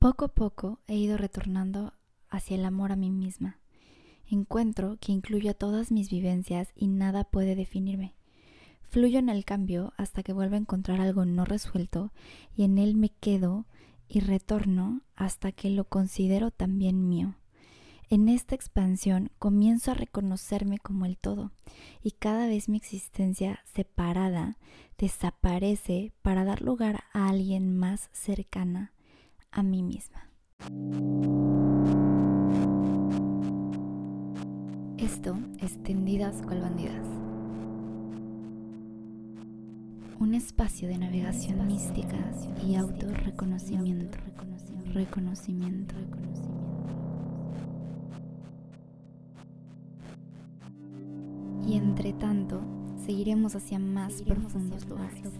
Poco a poco he ido retornando hacia el amor a mí misma. Encuentro que incluyo todas mis vivencias y nada puede definirme. Fluyo en el cambio hasta que vuelvo a encontrar algo no resuelto y en él me quedo y retorno hasta que lo considero también mío. En esta expansión comienzo a reconocerme como el todo y cada vez mi existencia separada desaparece para dar lugar a alguien más cercana a mí misma. Esto es Tendidas cual bandidas. Un espacio de navegación mística y autorreconocimiento. Reconocimiento. Y entre tanto, seguiremos hacia más profundos lugares.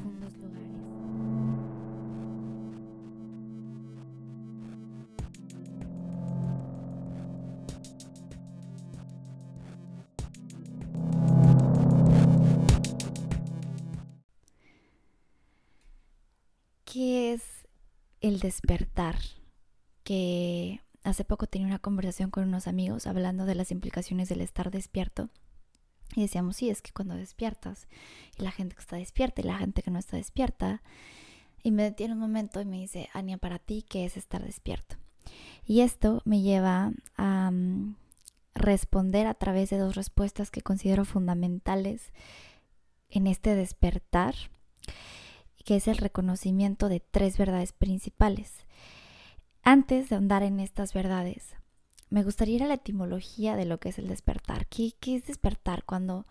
El despertar? Que hace poco tenía una conversación con unos amigos hablando de las implicaciones del estar despierto. Y decíamos, sí, es que cuando despiertas, y la gente que está despierta y la gente que no está despierta, y me detiene un momento y me dice, Ania, para ti, ¿qué es estar despierto? Y esto me lleva a mm, responder a través de dos respuestas que considero fundamentales en este despertar que es el reconocimiento de tres verdades principales. Antes de ahondar en estas verdades, me gustaría ir a la etimología de lo que es el despertar. ¿Qué, qué es despertar? Cuando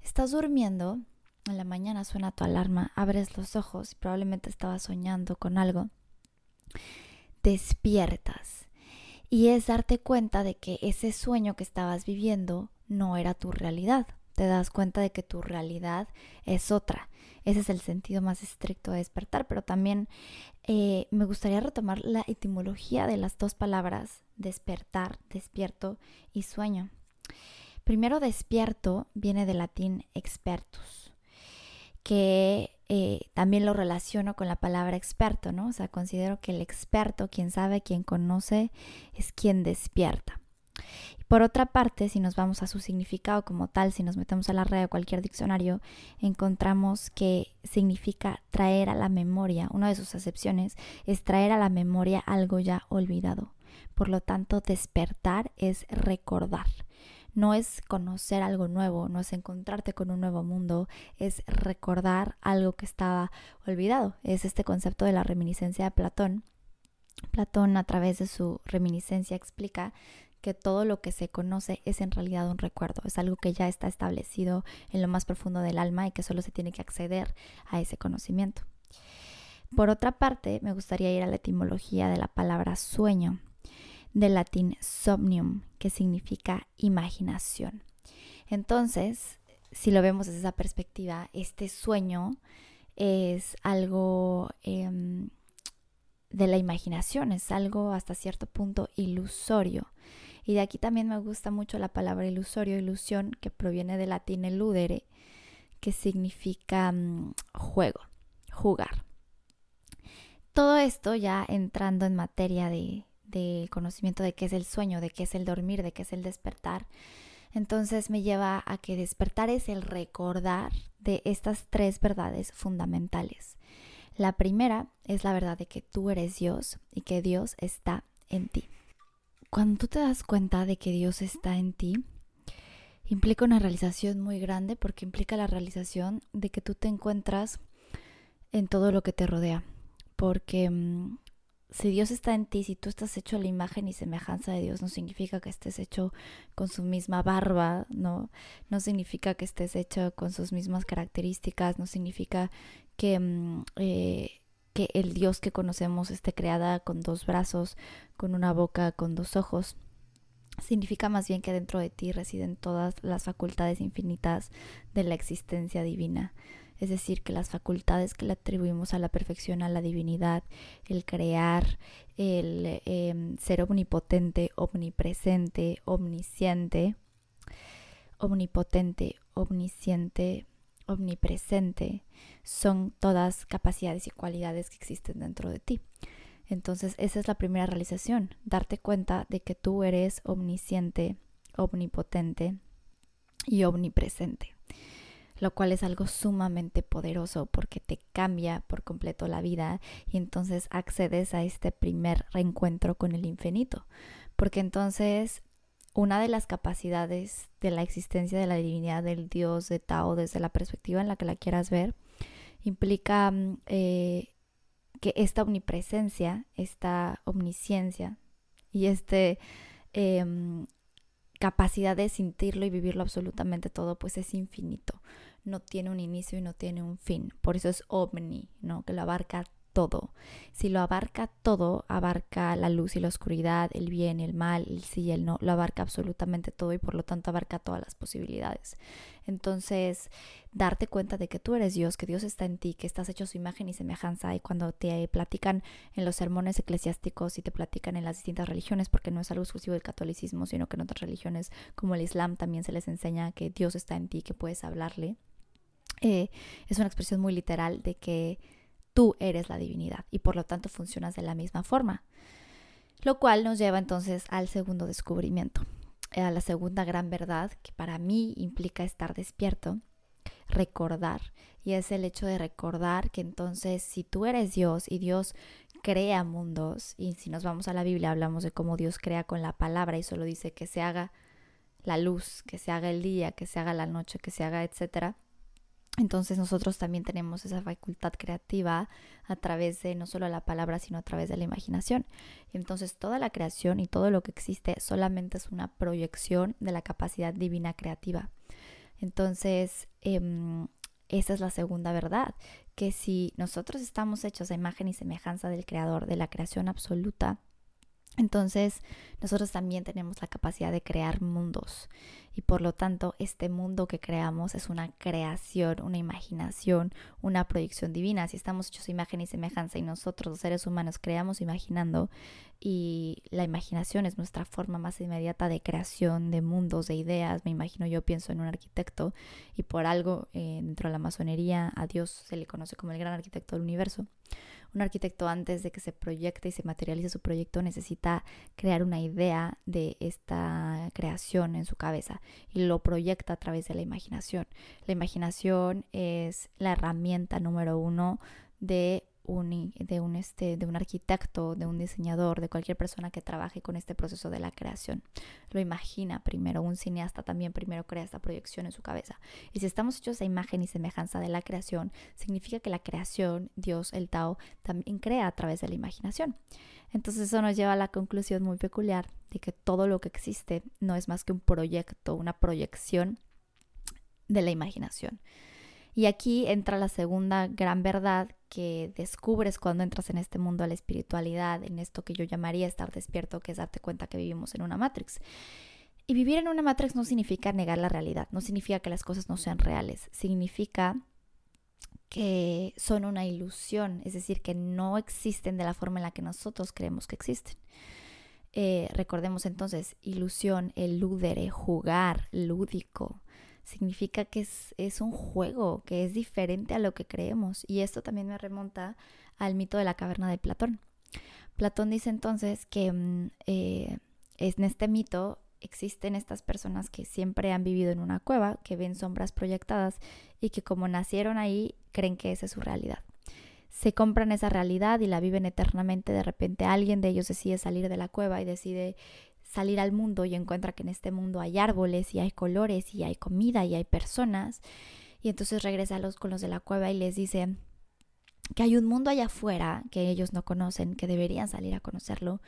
estás durmiendo, en la mañana suena tu alarma, abres los ojos y probablemente estabas soñando con algo, despiertas. Y es darte cuenta de que ese sueño que estabas viviendo no era tu realidad. Te das cuenta de que tu realidad es otra ese es el sentido más estricto de despertar, pero también eh, me gustaría retomar la etimología de las dos palabras, despertar, despierto y sueño. Primero, despierto viene del latín expertus, que eh, también lo relaciono con la palabra experto, ¿no? O sea, considero que el experto, quien sabe, quien conoce, es quien despierta. Por otra parte, si nos vamos a su significado como tal, si nos metemos a la red de cualquier diccionario, encontramos que significa traer a la memoria, una de sus acepciones es traer a la memoria algo ya olvidado. Por lo tanto, despertar es recordar. No es conocer algo nuevo, no es encontrarte con un nuevo mundo, es recordar algo que estaba olvidado. Es este concepto de la reminiscencia de Platón. Platón a través de su reminiscencia explica que todo lo que se conoce es en realidad un recuerdo, es algo que ya está establecido en lo más profundo del alma y que solo se tiene que acceder a ese conocimiento. Por otra parte, me gustaría ir a la etimología de la palabra sueño, del latín somnium, que significa imaginación. Entonces, si lo vemos desde esa perspectiva, este sueño es algo em, de la imaginación, es algo hasta cierto punto ilusorio. Y de aquí también me gusta mucho la palabra ilusorio, ilusión, que proviene del latín eludere, que significa mm, juego, jugar. Todo esto ya entrando en materia de, de conocimiento de qué es el sueño, de qué es el dormir, de qué es el despertar. Entonces me lleva a que despertar es el recordar de estas tres verdades fundamentales. La primera es la verdad de que tú eres Dios y que Dios está en ti. Cuando tú te das cuenta de que Dios está en ti, implica una realización muy grande porque implica la realización de que tú te encuentras en todo lo que te rodea. Porque mm, si Dios está en ti, si tú estás hecho a la imagen y semejanza de Dios, no significa que estés hecho con su misma barba, no, no significa que estés hecho con sus mismas características, no significa que mm, eh, que el Dios que conocemos esté creada con dos brazos, con una boca, con dos ojos. Significa más bien que dentro de ti residen todas las facultades infinitas de la existencia divina. Es decir, que las facultades que le atribuimos a la perfección, a la divinidad, el crear, el em, ser omnipotente, omnipresente, omnisciente, omnipotente, omnisciente, omnipresente, son todas capacidades y cualidades que existen dentro de ti. Entonces esa es la primera realización, darte cuenta de que tú eres omnisciente, omnipotente y omnipresente, lo cual es algo sumamente poderoso porque te cambia por completo la vida y entonces accedes a este primer reencuentro con el infinito, porque entonces una de las capacidades de la existencia de la divinidad del Dios de Tao desde la perspectiva en la que la quieras ver implica mm, eh, que esta omnipresencia, esta omnisciencia y esta em, capacidad de sentirlo y vivirlo absolutamente todo, pues es infinito. No tiene un inicio y no tiene un fin. Por eso es omni, ¿no? Que lo abarca todo. Si lo abarca todo, abarca la luz y la oscuridad, el bien, el mal, el sí y el no, lo abarca absolutamente todo y por lo tanto abarca todas las posibilidades. Entonces, darte cuenta de que tú eres Dios, que Dios está en ti, que estás hecho su imagen y semejanza y cuando te platican en los sermones eclesiásticos y te platican en las distintas religiones, porque no es algo exclusivo del catolicismo, sino que en otras religiones como el Islam también se les enseña que Dios está en ti, que puedes hablarle. Eh, es una expresión muy literal de que tú eres la divinidad y por lo tanto funcionas de la misma forma. Lo cual nos lleva entonces al segundo descubrimiento, eh, a la segunda gran verdad que para mí implica estar despierto, recordar. Y es el hecho de recordar que entonces si tú eres Dios y Dios crea mundos, y si nos vamos a la Biblia hablamos de cómo Dios crea con la palabra y solo dice que se haga la luz, que se haga el día, que se haga la noche, que se haga, etcétera entonces nosotros también tenemos esa facultad creativa a través de no solo la palabra, sino a través de la imaginación. Entonces toda la creación y todo lo que existe solamente es una proyección de la capacidad divina creativa. Entonces, em, esa es la segunda verdad, que si nosotros estamos hechos a imagen y semejanza del Creador, de la creación absoluta, entonces, nosotros también tenemos la capacidad de crear mundos y por lo tanto este mundo que creamos es una creación, una imaginación, una proyección divina. Si estamos hechos imagen y semejanza y nosotros los seres humanos creamos imaginando y la imaginación es nuestra forma más inmediata de creación de mundos, de ideas. Me imagino yo pienso en un arquitecto y por algo eh, dentro de la masonería a Dios se le conoce como el gran arquitecto del universo. Un arquitecto antes de que se proyecte y se materialice su proyecto necesita crear una idea de esta creación en su cabeza y lo proyecta a través de la imaginación. La imaginación es la herramienta número uno de de, un, este, de un arquitecto, de un diseñador, de cualquier persona que trabaje con este proceso de la creación. Lo imagina primero, un cineasta también primero crea esta proyección en su cabeza. Y si estamos hechos a imagen y semejanza de la creación, significa que la creación, Dios, el Tao, también crea a través de la imaginación. Entonces eso nos lleva a la conclusión muy peculiar de que todo lo que existe no es más que un proyecto, una proyección de la imaginación. Y aquí entra la segunda gran verdad que descubres cuando entras en este mundo de la espiritualidad, en esto que yo llamaría estar despierto, que es darte cuenta que vivimos en una matrix. Y vivir en una matrix no significa negar la realidad, no significa que las cosas no sean reales, significa que son una ilusión, es decir, que no existen de la forma en la que nosotros creemos que existen. Eh, recordemos entonces, ilusión, eludere, jugar, lúdico, significa que es, un juego, que es diferente a lo que creemos. Y esto también me remonta al mito de la caverna de Platón. Platón dice entonces que mm, eh, en este mito existen estas personas que siempre han vivido en una cueva, que ven sombras proyectadas y que como nacieron ahí creen que esa es su realidad. Se compran esa realidad y la viven eternamente. De repente alguien de ellos decide salir de la cueva y decide salir al mundo y encuentra que en este mundo hay árboles y hay colores y hay comida y hay personas. Y entonces regresa a los, con los de la cueva y les dice que hay un mundo allá afuera que ellos no conocen, que deberían salir a conocerlo.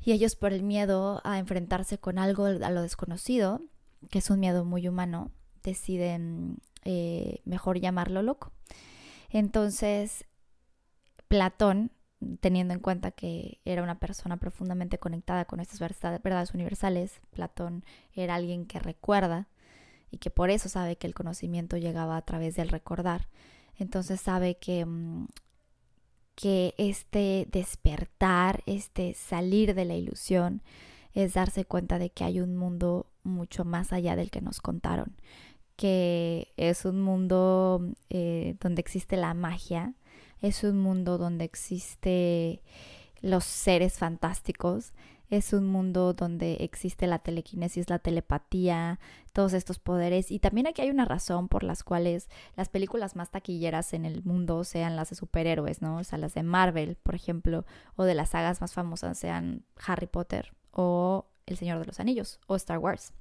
Y ellos por el miedo a enfrentarse con algo a lo desconocido, que es un miedo muy humano, deciden eh, mejor llamarlo loco. Entonces, Platón teniendo en cuenta que era una persona profundamente conectada con estas verdades universales, Platón era alguien que recuerda y que por eso sabe que el conocimiento llegaba a través del recordar. Entonces sabe que, mm, que este despertar, este salir de la ilusión, es darse cuenta de que hay un mundo mucho más allá del que nos contaron, que es un mundo eh, donde existe la magia, es un mundo donde existe los seres fantásticos. Es un mundo donde existe la telequinesis, la telepatía, todos estos poderes. Y también aquí hay una razón por las cuales las películas más taquilleras en el mundo sean las de superhéroes, ¿no? O sea, las de Marvel, por ejemplo, o de las sagas más famosas sean Harry Potter o El Señor de los Anillos o Star Wars.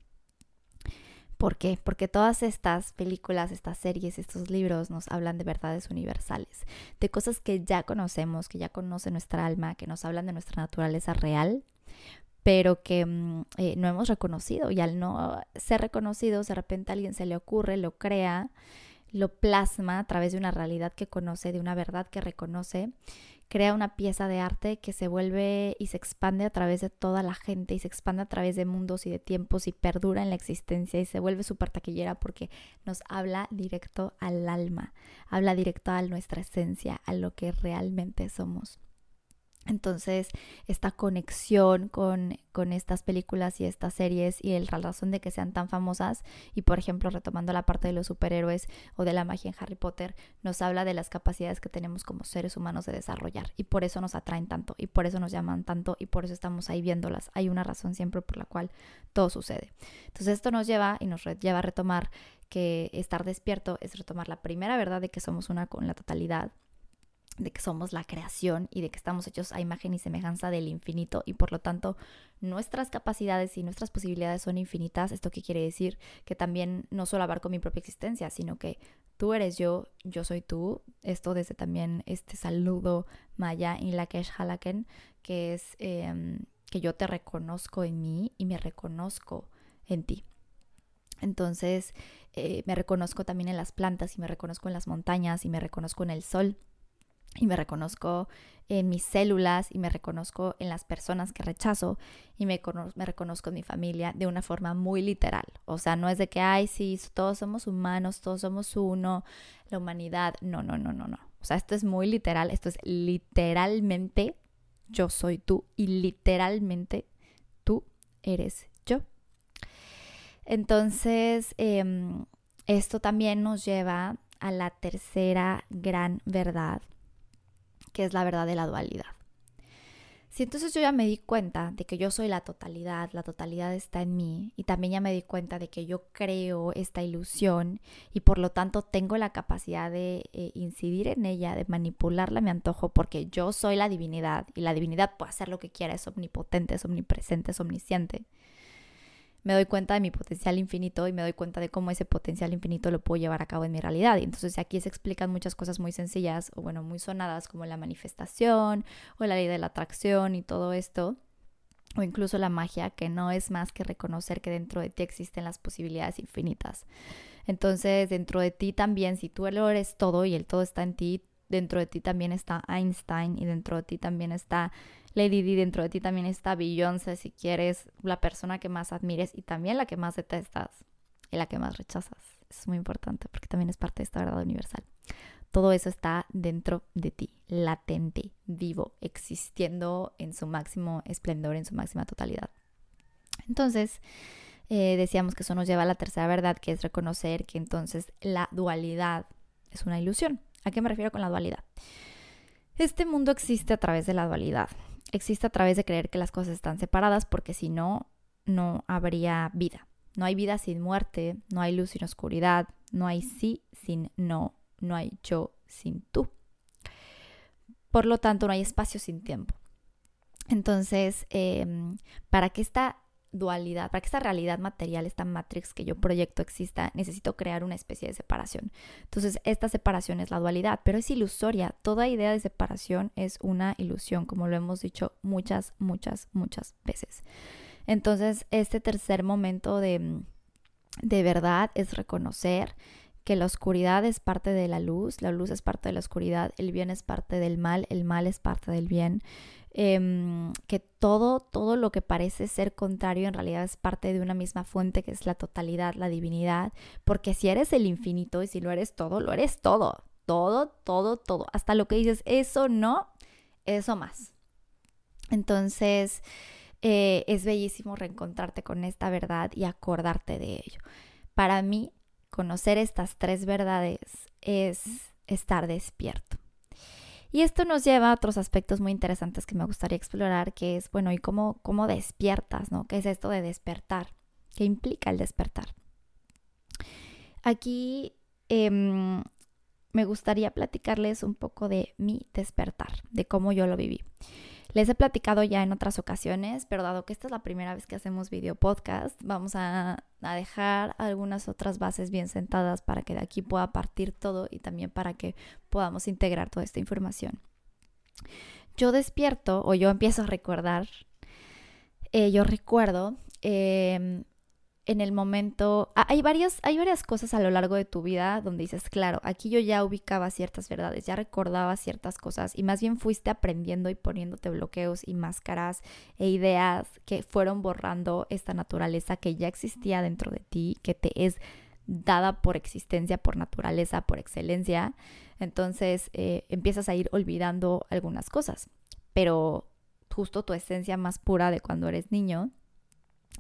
¿Por qué? Porque todas estas películas, estas series, estos libros nos hablan de verdades universales, de cosas que ya conocemos, que ya conoce nuestra alma, que nos hablan de nuestra naturaleza real, pero que mm, eh, no hemos reconocido y al no ser reconocidos, de repente a alguien se le ocurre, lo crea, lo plasma a través de una realidad que conoce, de una verdad que reconoce crea una pieza de arte que se vuelve y se expande a través de toda la gente y se expande a través de mundos y de tiempos y perdura en la existencia y se vuelve súper taquillera porque nos habla directo al alma, habla directo a nuestra esencia, a lo que realmente somos. Entonces, esta conexión con, con, estas películas y estas series y el, razón de que sean tan famosas, y por ejemplo, retomando la parte de los superhéroes o de la magia en Harry Potter, nos habla de las capacidades que tenemos como seres humanos de desarrollar, y por eso nos atraen tanto, y por eso nos llaman tanto, y por eso estamos ahí viéndolas. Hay una razón siempre por la cual todo sucede. Entonces, esto nos lleva y nos lleva a retomar que estar despierto es retomar la primera verdad de que somos una con la totalidad de que somos la creación y de que estamos hechos a imagen y semejanza del infinito y por lo tanto nuestras capacidades y nuestras posibilidades son infinitas. ¿Esto qué quiere decir? Que también no solo abarco mi propia existencia, sino que tú eres yo, yo soy tú. Esto desde también este saludo maya in Lakesh Halaken, que es em, que yo te reconozco en mí y me reconozco en ti. Entonces eh, me reconozco también en las plantas y me reconozco en las montañas y me reconozco en el sol y me reconozco en mis células y me reconozco en las personas que rechazo y me, me, reconozco en mi familia de una forma muy literal. O sea, no es de que, ay, sí, todos somos humanos, todos somos uno, la humanidad. No, no, no, no, no. O sea, esto es muy literal, esto es literalmente yo soy tú y literalmente tú eres yo. Entonces, em, esto también nos lleva a la tercera gran verdad que es la verdad de la dualidad. Si entonces yo ya me di cuenta de que yo soy la totalidad, la totalidad está en mí, y también ya me di cuenta de que yo creo esta ilusión y por lo tanto tengo la capacidad de eh, incidir en ella, de manipularla a mi antojo, porque yo soy la divinidad y la divinidad puede hacer lo que quiera, es omnipotente, es omnipresente, es omnisciente me doy cuenta de mi potencial infinito y me doy cuenta de cómo ese potencial infinito lo puedo llevar a cabo en mi realidad. Y entonces aquí se explican muchas cosas muy sencillas o bueno, muy sonadas como la manifestación o la ley de la atracción y todo esto. O incluso la magia, que no es más que reconocer que dentro de ti existen las posibilidades infinitas. Entonces, dentro de ti también, si tú lo eres todo y el todo está en ti, dentro de ti también está Einstein y dentro de ti también está Lady Di, dentro de ti también está Beyoncé, si quieres, la persona que más admires y también la que más detestas y la que más rechazas. es muy importante porque también es parte de esta verdad universal. Todo eso está dentro de ti, latente, vivo, existiendo en su máximo esplendor, en su máxima totalidad. Entonces, eh, decíamos que eso nos lleva a la tercera verdad, que es reconocer que entonces la dualidad es una ilusión. ¿A qué me refiero con la dualidad? Este mundo existe a través de la dualidad existe a través de creer que las cosas están separadas porque si no, no habría vida. No hay vida sin muerte, no hay luz sin oscuridad, no hay sí sin no, no hay yo sin tú. Por lo tanto, no hay espacio sin tiempo. Entonces, em, para que esta dualidad, para que esta realidad material, esta matrix que yo proyecto exista, necesito crear una especie de separación. Entonces, esta separación es la dualidad, pero es ilusoria. Toda idea de separación es una ilusión, como lo hemos dicho muchas, muchas, muchas veces. Entonces, este tercer momento de, de verdad es reconocer que la oscuridad es parte de la luz, la luz es parte de la oscuridad, el bien es parte del mal, el mal es parte del bien. Em, que todo, todo lo que parece ser contrario en realidad es parte de una misma fuente que es la totalidad, la divinidad, porque si eres el infinito y si lo eres todo, lo eres todo, todo, todo, todo, hasta lo que dices, eso no, eso más. Entonces, eh, es bellísimo reencontrarte con esta verdad y acordarte de ello. Para mí, conocer estas tres verdades es estar despierto. Y esto nos lleva a otros aspectos muy interesantes que me gustaría explorar, que es, bueno, ¿y cómo, cómo despiertas, no? ¿Qué es esto de despertar? ¿Qué implica el despertar? Aquí em, me gustaría platicarles un poco de mi despertar, de cómo yo lo viví. Les he platicado ya en otras ocasiones, pero dado que esta es la primera vez que hacemos video podcast, vamos a, dejar algunas otras bases bien sentadas para que de aquí pueda partir todo y también para que podamos integrar toda esta información. Yo despierto o yo empiezo a recordar, eh, yo recuerdo em, en el momento, hay varias, hay varias cosas a lo largo de tu vida donde dices, claro, aquí yo ya ubicaba ciertas verdades, ya recordaba ciertas cosas y más bien fuiste aprendiendo y poniéndote bloqueos y máscaras e ideas que fueron borrando esta naturaleza que ya existía dentro de ti, que te es dada por existencia, por naturaleza, por excelencia. Entonces eh, empiezas a ir olvidando algunas cosas, pero justo tu esencia más pura de cuando eres niño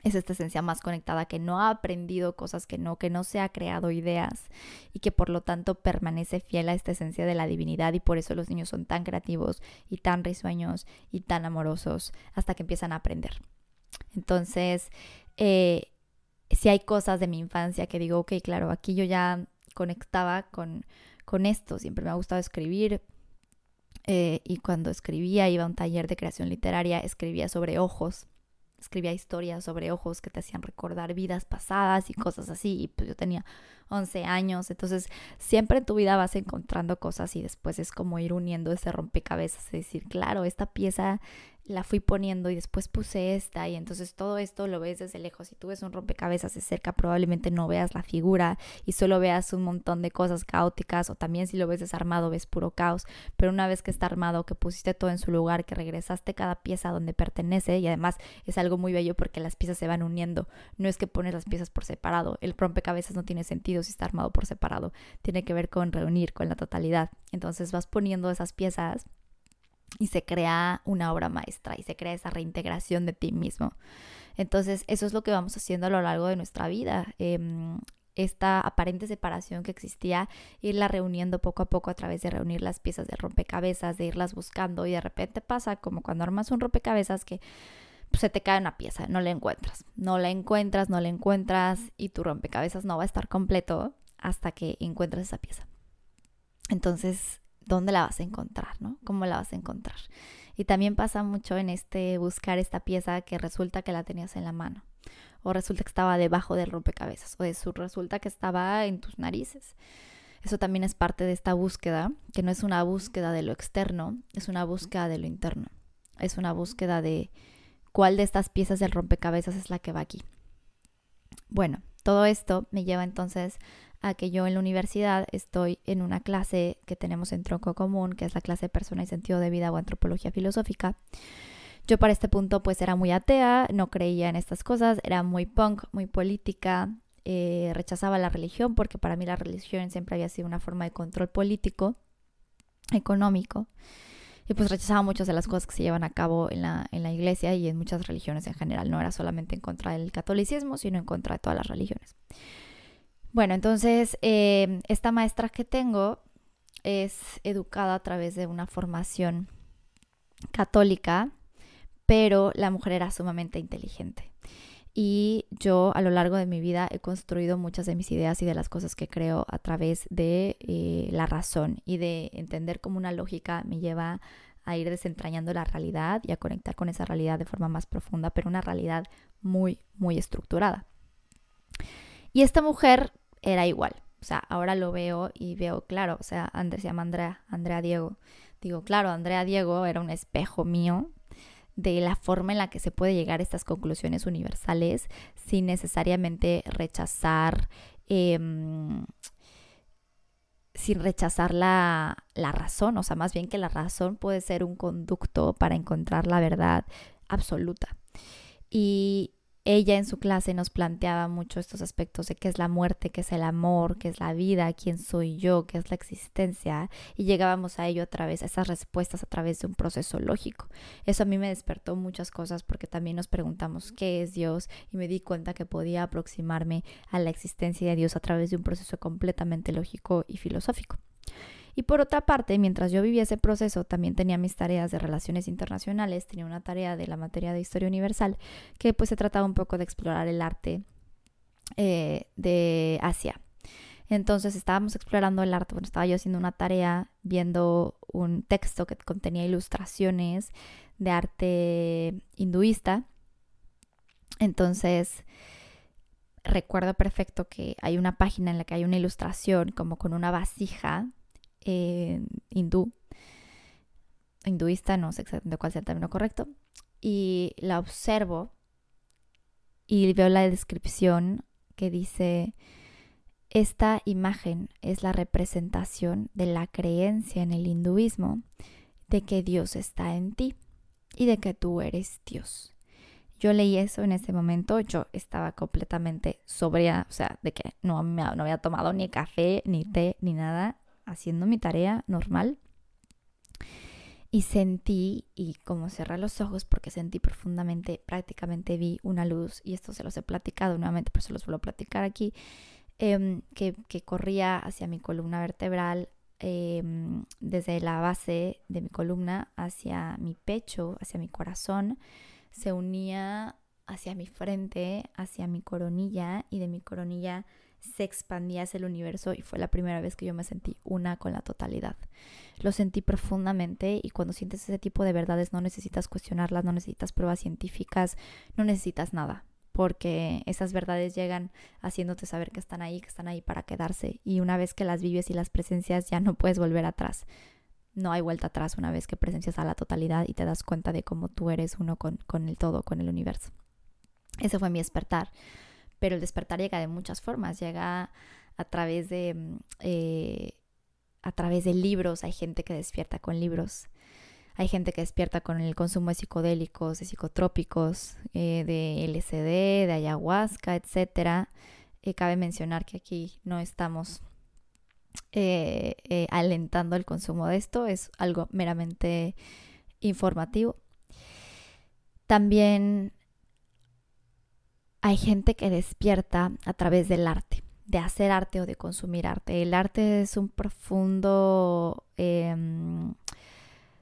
es esta esencia más conectada que no ha aprendido cosas que no, que no se ha creado ideas y que por lo tanto permanece fiel a esta esencia de la divinidad y por eso los niños son tan creativos y tan risueños y tan amorosos hasta que empiezan a aprender. Entonces, eh, si hay cosas de mi infancia que digo, ok, claro, aquí yo ya conectaba con, con esto, siempre me ha gustado escribir, eh, y cuando escribía, iba a un taller de creación literaria, escribía sobre ojos escribía historias sobre ojos que te hacían recordar vidas pasadas y cosas así. Y pues yo tenía 11 años, entonces siempre en tu vida vas encontrando cosas y después es como ir uniendo ese rompecabezas, es decir, claro, esta pieza la fui poniendo y después puse esta y entonces todo esto lo ves desde lejos. Si tú ves un rompecabezas de cerca probablemente no veas la figura y solo veas un montón de cosas caóticas o también si lo ves desarmado ves puro caos, pero una vez que está armado, que pusiste todo en su lugar, que regresaste cada pieza donde pertenece y además es algo muy bello porque las piezas se van uniendo, no es que pones las piezas por separado, el rompecabezas no tiene sentido si está armado por separado, tiene que ver con reunir, con la totalidad. Entonces vas poniendo esas piezas y se crea una obra maestra y se crea esa reintegración de ti mismo. Entonces, eso es lo que vamos haciendo a lo largo de nuestra vida. Em, esta aparente separación que existía, irla reuniendo poco a poco a través de reunir las piezas de rompecabezas, de irlas buscando y de repente pasa como cuando armas un rompecabezas que pues, se te cae una pieza, no la encuentras, no la encuentras, no la encuentras y tu rompecabezas no va a estar completo hasta que encuentres esa pieza. Entonces, dónde la vas a encontrar, ¿no? ¿Cómo la vas a encontrar? Y también pasa mucho en este buscar esta pieza que resulta que la tenías en la mano, o resulta que estaba debajo del rompecabezas, o resulta que estaba en tus narices. Eso también es parte de esta búsqueda, que no es una búsqueda de lo externo, es una búsqueda de lo interno. Es una búsqueda de cuál de estas piezas del rompecabezas es la que va aquí. Bueno, todo esto me lleva entonces que yo en la universidad estoy en una clase que tenemos en tronco común, que es la clase de persona y sentido de vida o antropología filosófica. Yo para este punto pues era muy atea, no creía en estas cosas, era muy punk, muy política, eh, rechazaba la religión porque para mí la religión siempre había sido una forma de control político, económico. Y pues rechazaba muchas de las cosas que se llevan a cabo en la, en la iglesia y en muchas religiones en general. No era solamente en contra del catolicismo, sino en contra de todas las religiones. Bueno, entonces em, esta maestra que tengo es educada a través de una formación católica, pero la mujer era sumamente inteligente. Y yo a lo largo de mi vida he construido muchas de mis ideas y de las cosas que creo a través de eh, la razón y de entender cómo una lógica me lleva a ir desentrañando la realidad y a conectar con esa realidad de forma más profunda, pero una realidad muy, muy estructurada. Y esta mujer era igual. O sea, ahora lo veo y veo, claro, o sea, Andrés se llama Andrea, Andrea Diego. Digo, claro, Andrea Diego era un espejo mío de la forma en la que se puede llegar a estas conclusiones universales sin necesariamente rechazar, em, sin rechazar la, la razón, o sea, más bien que la razón puede ser un conducto para encontrar la verdad absoluta. Y ella en su clase nos planteaba mucho estos aspectos de qué es la muerte, qué es el amor, qué es la vida, quién soy yo, qué es la existencia, y llegábamos a ello a través, a esas respuestas a través de un proceso lógico. Eso a mí me despertó muchas cosas porque también nos preguntamos qué es Dios y me di cuenta que podía aproximarme a la existencia de Dios a través de un proceso completamente lógico y filosófico. Y por otra parte, mientras yo vivía ese proceso, también tenía mis tareas de relaciones internacionales, tenía una tarea de la materia de historia universal, que pues se trataba un poco de explorar el arte eh, de Asia. Entonces estábamos explorando el arte, bueno, estaba yo haciendo una tarea viendo un texto que contenía ilustraciones de arte hinduista. Entonces, recuerdo perfecto que hay una página en la que hay una ilustración como con una vasija eh, hindú, hinduista, no sé exactamente cuál sea el término correcto, y la observo y veo la descripción que dice, esta imagen es la representación de la creencia en el hinduismo de que Dios está en ti y de que tú eres Dios. Yo leí eso en ese momento, yo estaba completamente sobria, o sea, de que no, no había tomado ni café, ni té, ni nada, haciendo mi tarea normal. Y sentí, y como cerré los ojos porque sentí profundamente, prácticamente vi una luz, y esto se los he platicado nuevamente, pero se los vuelvo a platicar aquí, em, que, corría hacia mi columna vertebral, em, desde la base de mi columna hacia mi pecho, hacia mi corazón, se unía hacia mi frente, hacia mi coronilla y de mi coronilla se expandía hacia el universo y fue la primera vez que yo me sentí una con la totalidad. Lo sentí profundamente y cuando sientes ese tipo de verdades no necesitas cuestionarlas, no necesitas pruebas científicas, no necesitas nada, porque esas verdades llegan haciéndote saber que están ahí, que están ahí para quedarse y una vez que las vives y las presencias ya no puedes volver atrás no hay vuelta atrás una vez que presencias a la totalidad y te das cuenta de cómo tú eres uno con, el todo, con el universo. Ese fue mi despertar. Pero el despertar llega de muchas formas. Llega a través de, mm, eh, a través de libros. Hay gente que despierta con libros. Hay gente que despierta con el consumo de psicodélicos, de psicotrópicos, eh, de LSD, de ayahuasca, etc. Eh, cabe mencionar que aquí no estamos alentando el consumo de esto, es algo meramente informativo. También hay gente que despierta a través del arte, de hacer arte o de consumir arte. El arte es un profundo em,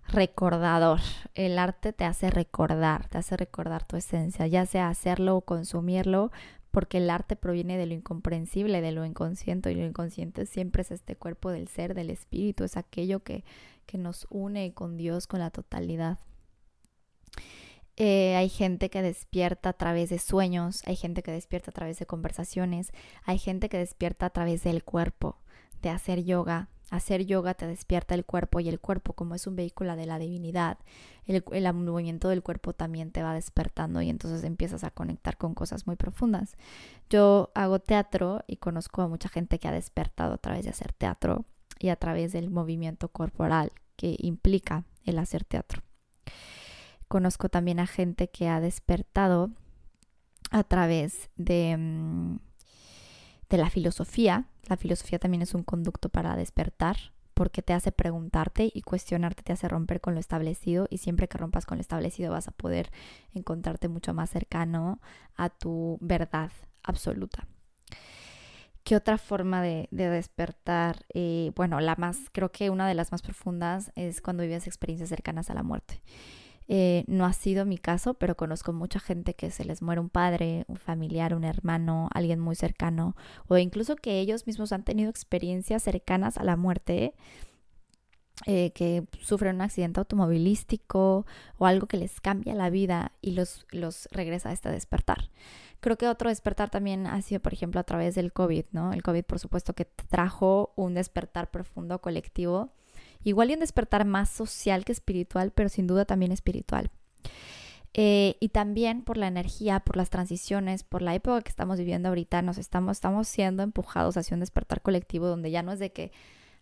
recordador. El arte te hace recordar, te hace recordar tu esencia, ya sea hacerlo o consumirlo, porque el arte proviene de lo incomprensible, de lo inconsciente, y lo inconsciente siempre es este cuerpo del ser, del espíritu, es aquello que, nos une con Dios, con la totalidad. Eh, hay gente que despierta a través de sueños, hay gente que despierta a través de conversaciones, hay gente que despierta a través del cuerpo, de hacer yoga, Hacer yoga te despierta el cuerpo y el cuerpo, como es un vehículo de la divinidad, el, movimiento del cuerpo también te va despertando y entonces empiezas a conectar con cosas muy profundas. Yo hago teatro y conozco a mucha gente que ha despertado a través de hacer teatro y a través del movimiento corporal que implica el hacer teatro. Conozco también a gente que ha despertado a través de, mm, de la filosofía, la filosofía también es un conducto para despertar porque te hace preguntarte y cuestionarte, te hace romper con lo establecido y siempre que rompas con lo establecido vas a poder encontrarte mucho más cercano a tu verdad absoluta. ¿Qué otra forma de, despertar? Eh, bueno, la más, creo que una de las más profundas es cuando vives experiencias cercanas a la muerte. Eh, no ha sido mi caso, pero conozco mucha gente que se les muere un padre, un familiar, un hermano, alguien muy cercano, o incluso que ellos mismos han tenido experiencias cercanas a la muerte, eh, que sufren un accidente automovilístico o algo que les cambia la vida y los, los regresa a este despertar. Creo que otro despertar también ha sido, por ejemplo, a través del COVID, ¿no? El COVID, por supuesto, que trajo un despertar profundo colectivo Igual y un despertar más social que espiritual, pero sin duda también espiritual. Eh, y también por la energía, por las transiciones, por la época que estamos viviendo ahorita, nos estamos, estamos siendo empujados hacia un despertar colectivo donde ya no es de que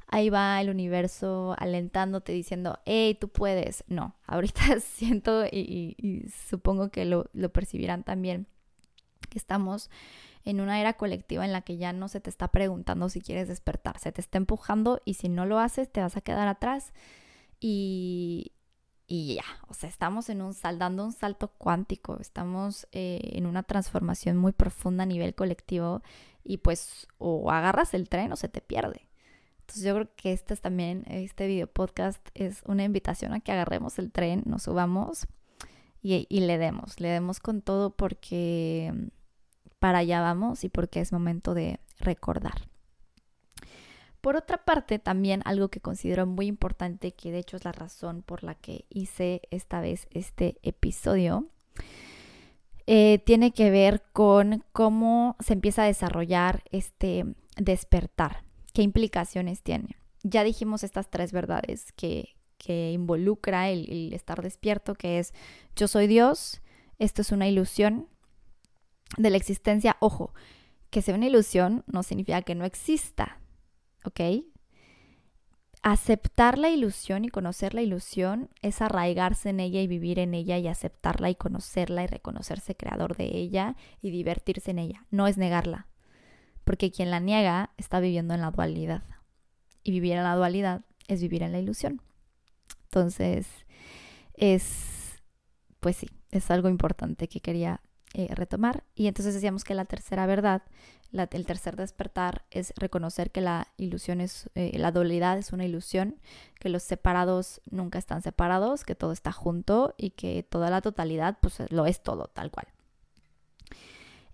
ahí va el universo alentándote diciendo, hey, tú puedes. No, ahorita siento y, supongo que lo, lo percibirán también, que estamos en una era colectiva en la que ya no se te está preguntando si quieres despertar, se te está empujando y si no lo haces te vas a quedar atrás y, y ya, o sea, estamos en un sal, dando un salto cuántico, estamos eh, en una transformación muy profunda a nivel colectivo y pues o agarras el tren o se te pierde. Entonces yo creo que este es también, este video podcast es una invitación a que agarremos el tren, nos subamos y, y le demos, le demos con todo porque para allá vamos y porque es momento de recordar. Por otra parte, también algo que considero muy importante, que de hecho es la razón por la que hice esta vez este episodio, eh, tiene que ver con cómo se empieza a desarrollar este despertar, qué implicaciones tiene. Ya dijimos estas tres verdades que, involucra el, el estar despierto, que es yo soy Dios, esto es una ilusión de la existencia. Ojo, que sea una ilusión no significa que no exista, ¿ok? aceptar la ilusión y conocer la ilusión es arraigarse en ella y vivir en ella y aceptarla y conocerla y reconocerse creador de ella y divertirse en ella. No es negarla, porque quien la niega está viviendo en la dualidad. Y vivir en la dualidad es vivir en la ilusión. Entonces, es, pues sí, es algo importante que quería eh, retomar. Y entonces decíamos que la tercera verdad, el tercer despertar es reconocer que la ilusión es, eh, la dualidad es una ilusión, que los separados nunca están separados, que todo está junto y que toda la totalidad pues lo es todo, tal cual.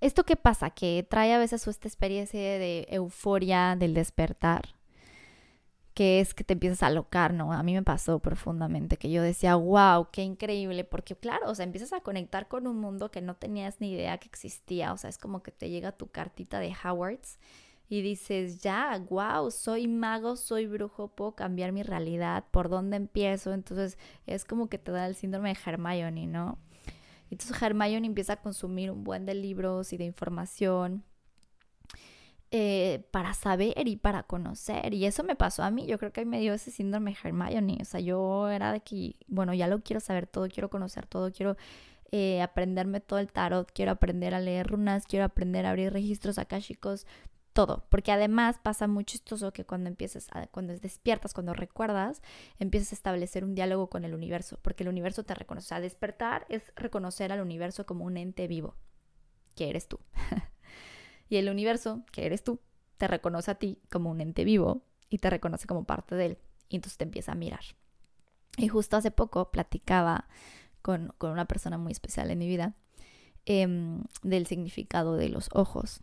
¿Esto qué pasa? Que trae a veces esta experiencia de euforia del despertar, que es que te empiezas a alocar, ¿no? A mí me pasó profundamente que yo decía, wow, qué increíble, porque claro, o sea, empiezas a conectar con un mundo que no tenías ni idea que existía, o sea, es como que te llega tu cartita de Howards y dices, ya, wow, soy mago, soy brujo, puedo cambiar mi realidad, ¿por dónde empiezo? Entonces es como que te da el síndrome de Hermione, ¿no? Entonces Hermione empieza a consumir un buen de libros y de información eh, para saber y para conocer. Y eso me pasó a mí. Yo creo que me dio ese síndrome Hermione. O sea, yo era de que, bueno, ya lo quiero saber todo, quiero conocer todo, quiero eh, aprenderme todo el tarot, quiero aprender a leer runas, quiero aprender a abrir registros chicos todo. Porque además pasa muy chistoso que cuando empiezas, a, cuando despiertas, cuando recuerdas, empiezas a establecer un diálogo con el universo. Porque el universo te reconoce. O sea, despertar es reconocer al universo como un ente vivo, que eres tú. Y el universo, que eres tú, te reconoce a ti como un ente vivo y te reconoce como parte de él. Y entonces te empieza a mirar. Y justo hace poco platicaba con, una persona muy especial en mi vida em, del significado de los ojos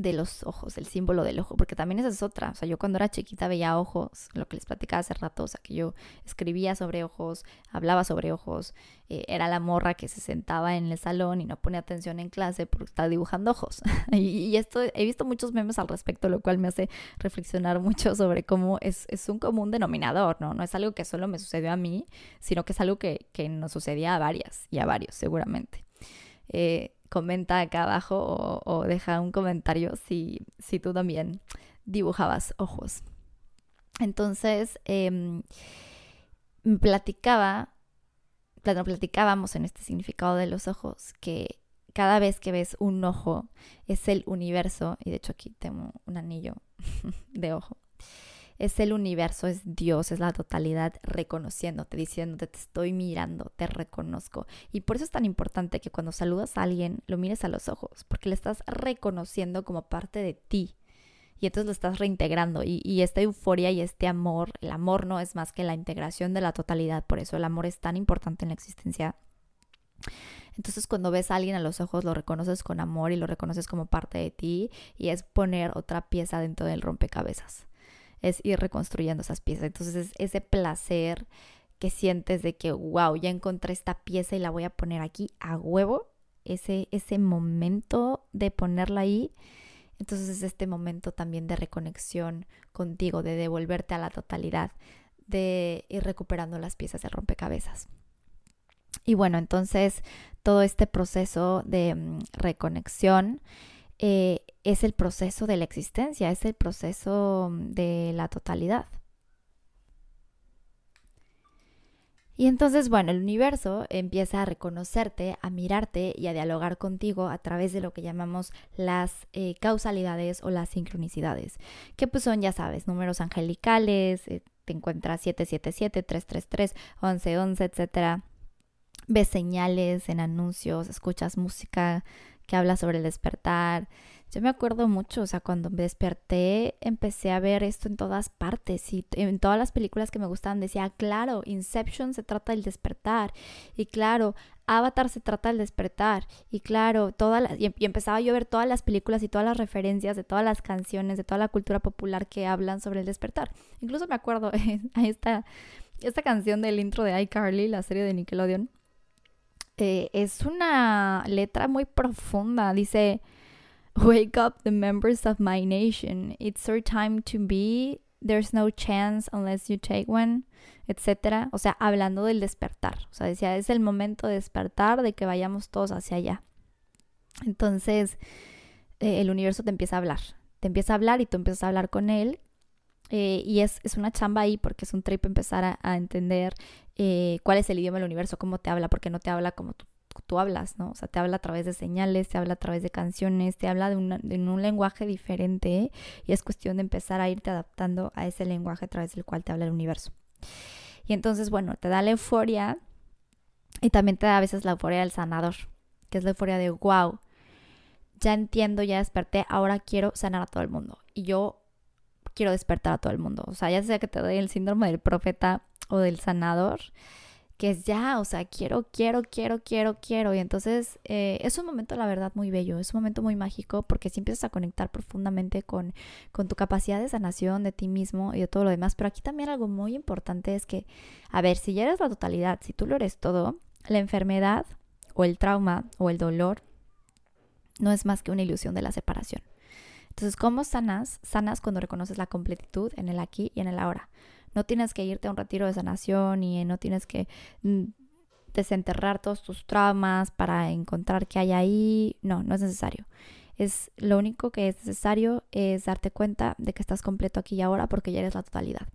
de los ojos, el símbolo del ojo, porque también esa es otra. O sea, yo cuando era chiquita veía ojos, lo que les platicaba hace rato, o sea, que yo escribía sobre ojos, hablaba sobre ojos, eh, era la morra que se sentaba en el salón y no ponía atención en clase porque estaba dibujando ojos. y, esto, he visto muchos memes al respecto, lo cual me hace reflexionar mucho sobre cómo es, es un común denominador, ¿no? No es algo que solo me sucedió a mí, sino que es algo que, que nos sucedía a varias y a varios, seguramente. Eh, comenta acá abajo o, deja un comentario si, si, tú también dibujabas ojos. Entonces, eh, platicaba, platicábamos en este significado de los ojos que cada vez que ves un ojo es el universo, y de hecho aquí tengo un anillo de ojo, es el universo, es Dios, es la totalidad reconociéndote, diciéndote, te estoy mirando, te reconozco. Y por eso es tan importante que cuando saludas a alguien lo mires a los ojos, porque le estás reconociendo como parte de ti. Y entonces lo estás reintegrando. Y, y esta euforia y este amor, el amor no es más que la integración de la totalidad. Por eso el amor es tan importante en la existencia. Entonces cuando ves a alguien a los ojos lo reconoces con amor y lo reconoces como parte de ti y es poner otra pieza dentro del rompecabezas es ir reconstruyendo esas piezas. Entonces es ese placer que sientes de que, wow, ya encontré esta pieza y la voy a poner aquí a huevo, ese, ese momento de ponerla ahí. Entonces es este momento también de reconexión contigo, de devolverte a la totalidad, de ir recuperando las piezas de rompecabezas. Y bueno, entonces todo este proceso de mm, reconexión eh, es el proceso de la existencia, es el proceso de la totalidad. Y entonces, bueno, el universo empieza a reconocerte, a mirarte y a dialogar contigo a través de lo que llamamos las eh, causalidades o las sincronicidades, que pues son, ya sabes, números angelicales, eh, te encuentras 777, 333, 1111, etc. Ves señales en anuncios, escuchas música que habla sobre el despertar. Yo me acuerdo mucho, o sea, cuando me desperté empecé a ver esto en todas partes y en todas las películas que me gustaban decía, claro, Inception se trata del despertar y claro, Avatar se trata del despertar y claro, toda y, empezaba yo a ver todas las películas y todas las referencias de todas las canciones, de toda la cultura popular que hablan sobre el despertar. Incluso me acuerdo, ahí está esta canción del intro de iCarly, la serie de Nickelodeon. Eh, es una letra muy profunda, dice... Wake up the members of my nation. It's our time to be. There's no chance unless you take one, etcétera. O sea, hablando del despertar. O sea, decía, es el momento de despertar, de que vayamos todos hacia allá. Entonces, eh, el universo te empieza a hablar. Te empieza a hablar y tú empiezas a hablar con él. Eh, y es, es, una chamba ahí porque es un trip empezar a, entender eh, cuál es el idioma del universo, cómo te habla, porque no te habla como tú tú hablas, ¿no? O sea, te habla a través de señales, te habla a través de canciones, te habla de, un lenguaje diferente y es cuestión de empezar a irte adaptando a ese lenguaje a través del cual te habla el universo. Y entonces, bueno, te da la euforia y también te da a veces la euforia del sanador, que es la euforia de, wow, ya entiendo, ya desperté, ahora quiero sanar a todo el mundo. Y yo quiero despertar a todo el mundo. O sea, ya sea que te doy el síndrome del profeta o del sanador, que es ya, o sea, quiero, quiero, quiero, quiero, quiero. Y entonces eh, es un momento, la verdad, muy bello, es un momento muy mágico porque si empiezas a conectar profundamente con, con tu capacidad de sanación de ti mismo y de todo lo demás. Pero aquí también algo muy importante es que, a ver, si ya eres la totalidad, si tú lo eres todo, la enfermedad o el trauma o el dolor no es más que una ilusión de la separación. Entonces, ¿cómo sanas? Sanas cuando reconoces la completitud en el aquí y en el ahora. No tienes que irte a un retiro de sanación y no tienes que mm, desenterrar todos tus traumas para encontrar qué hay ahí. No, no es necesario. Es lo único que es necesario es darte cuenta de que estás completo aquí y ahora porque ya eres la totalidad.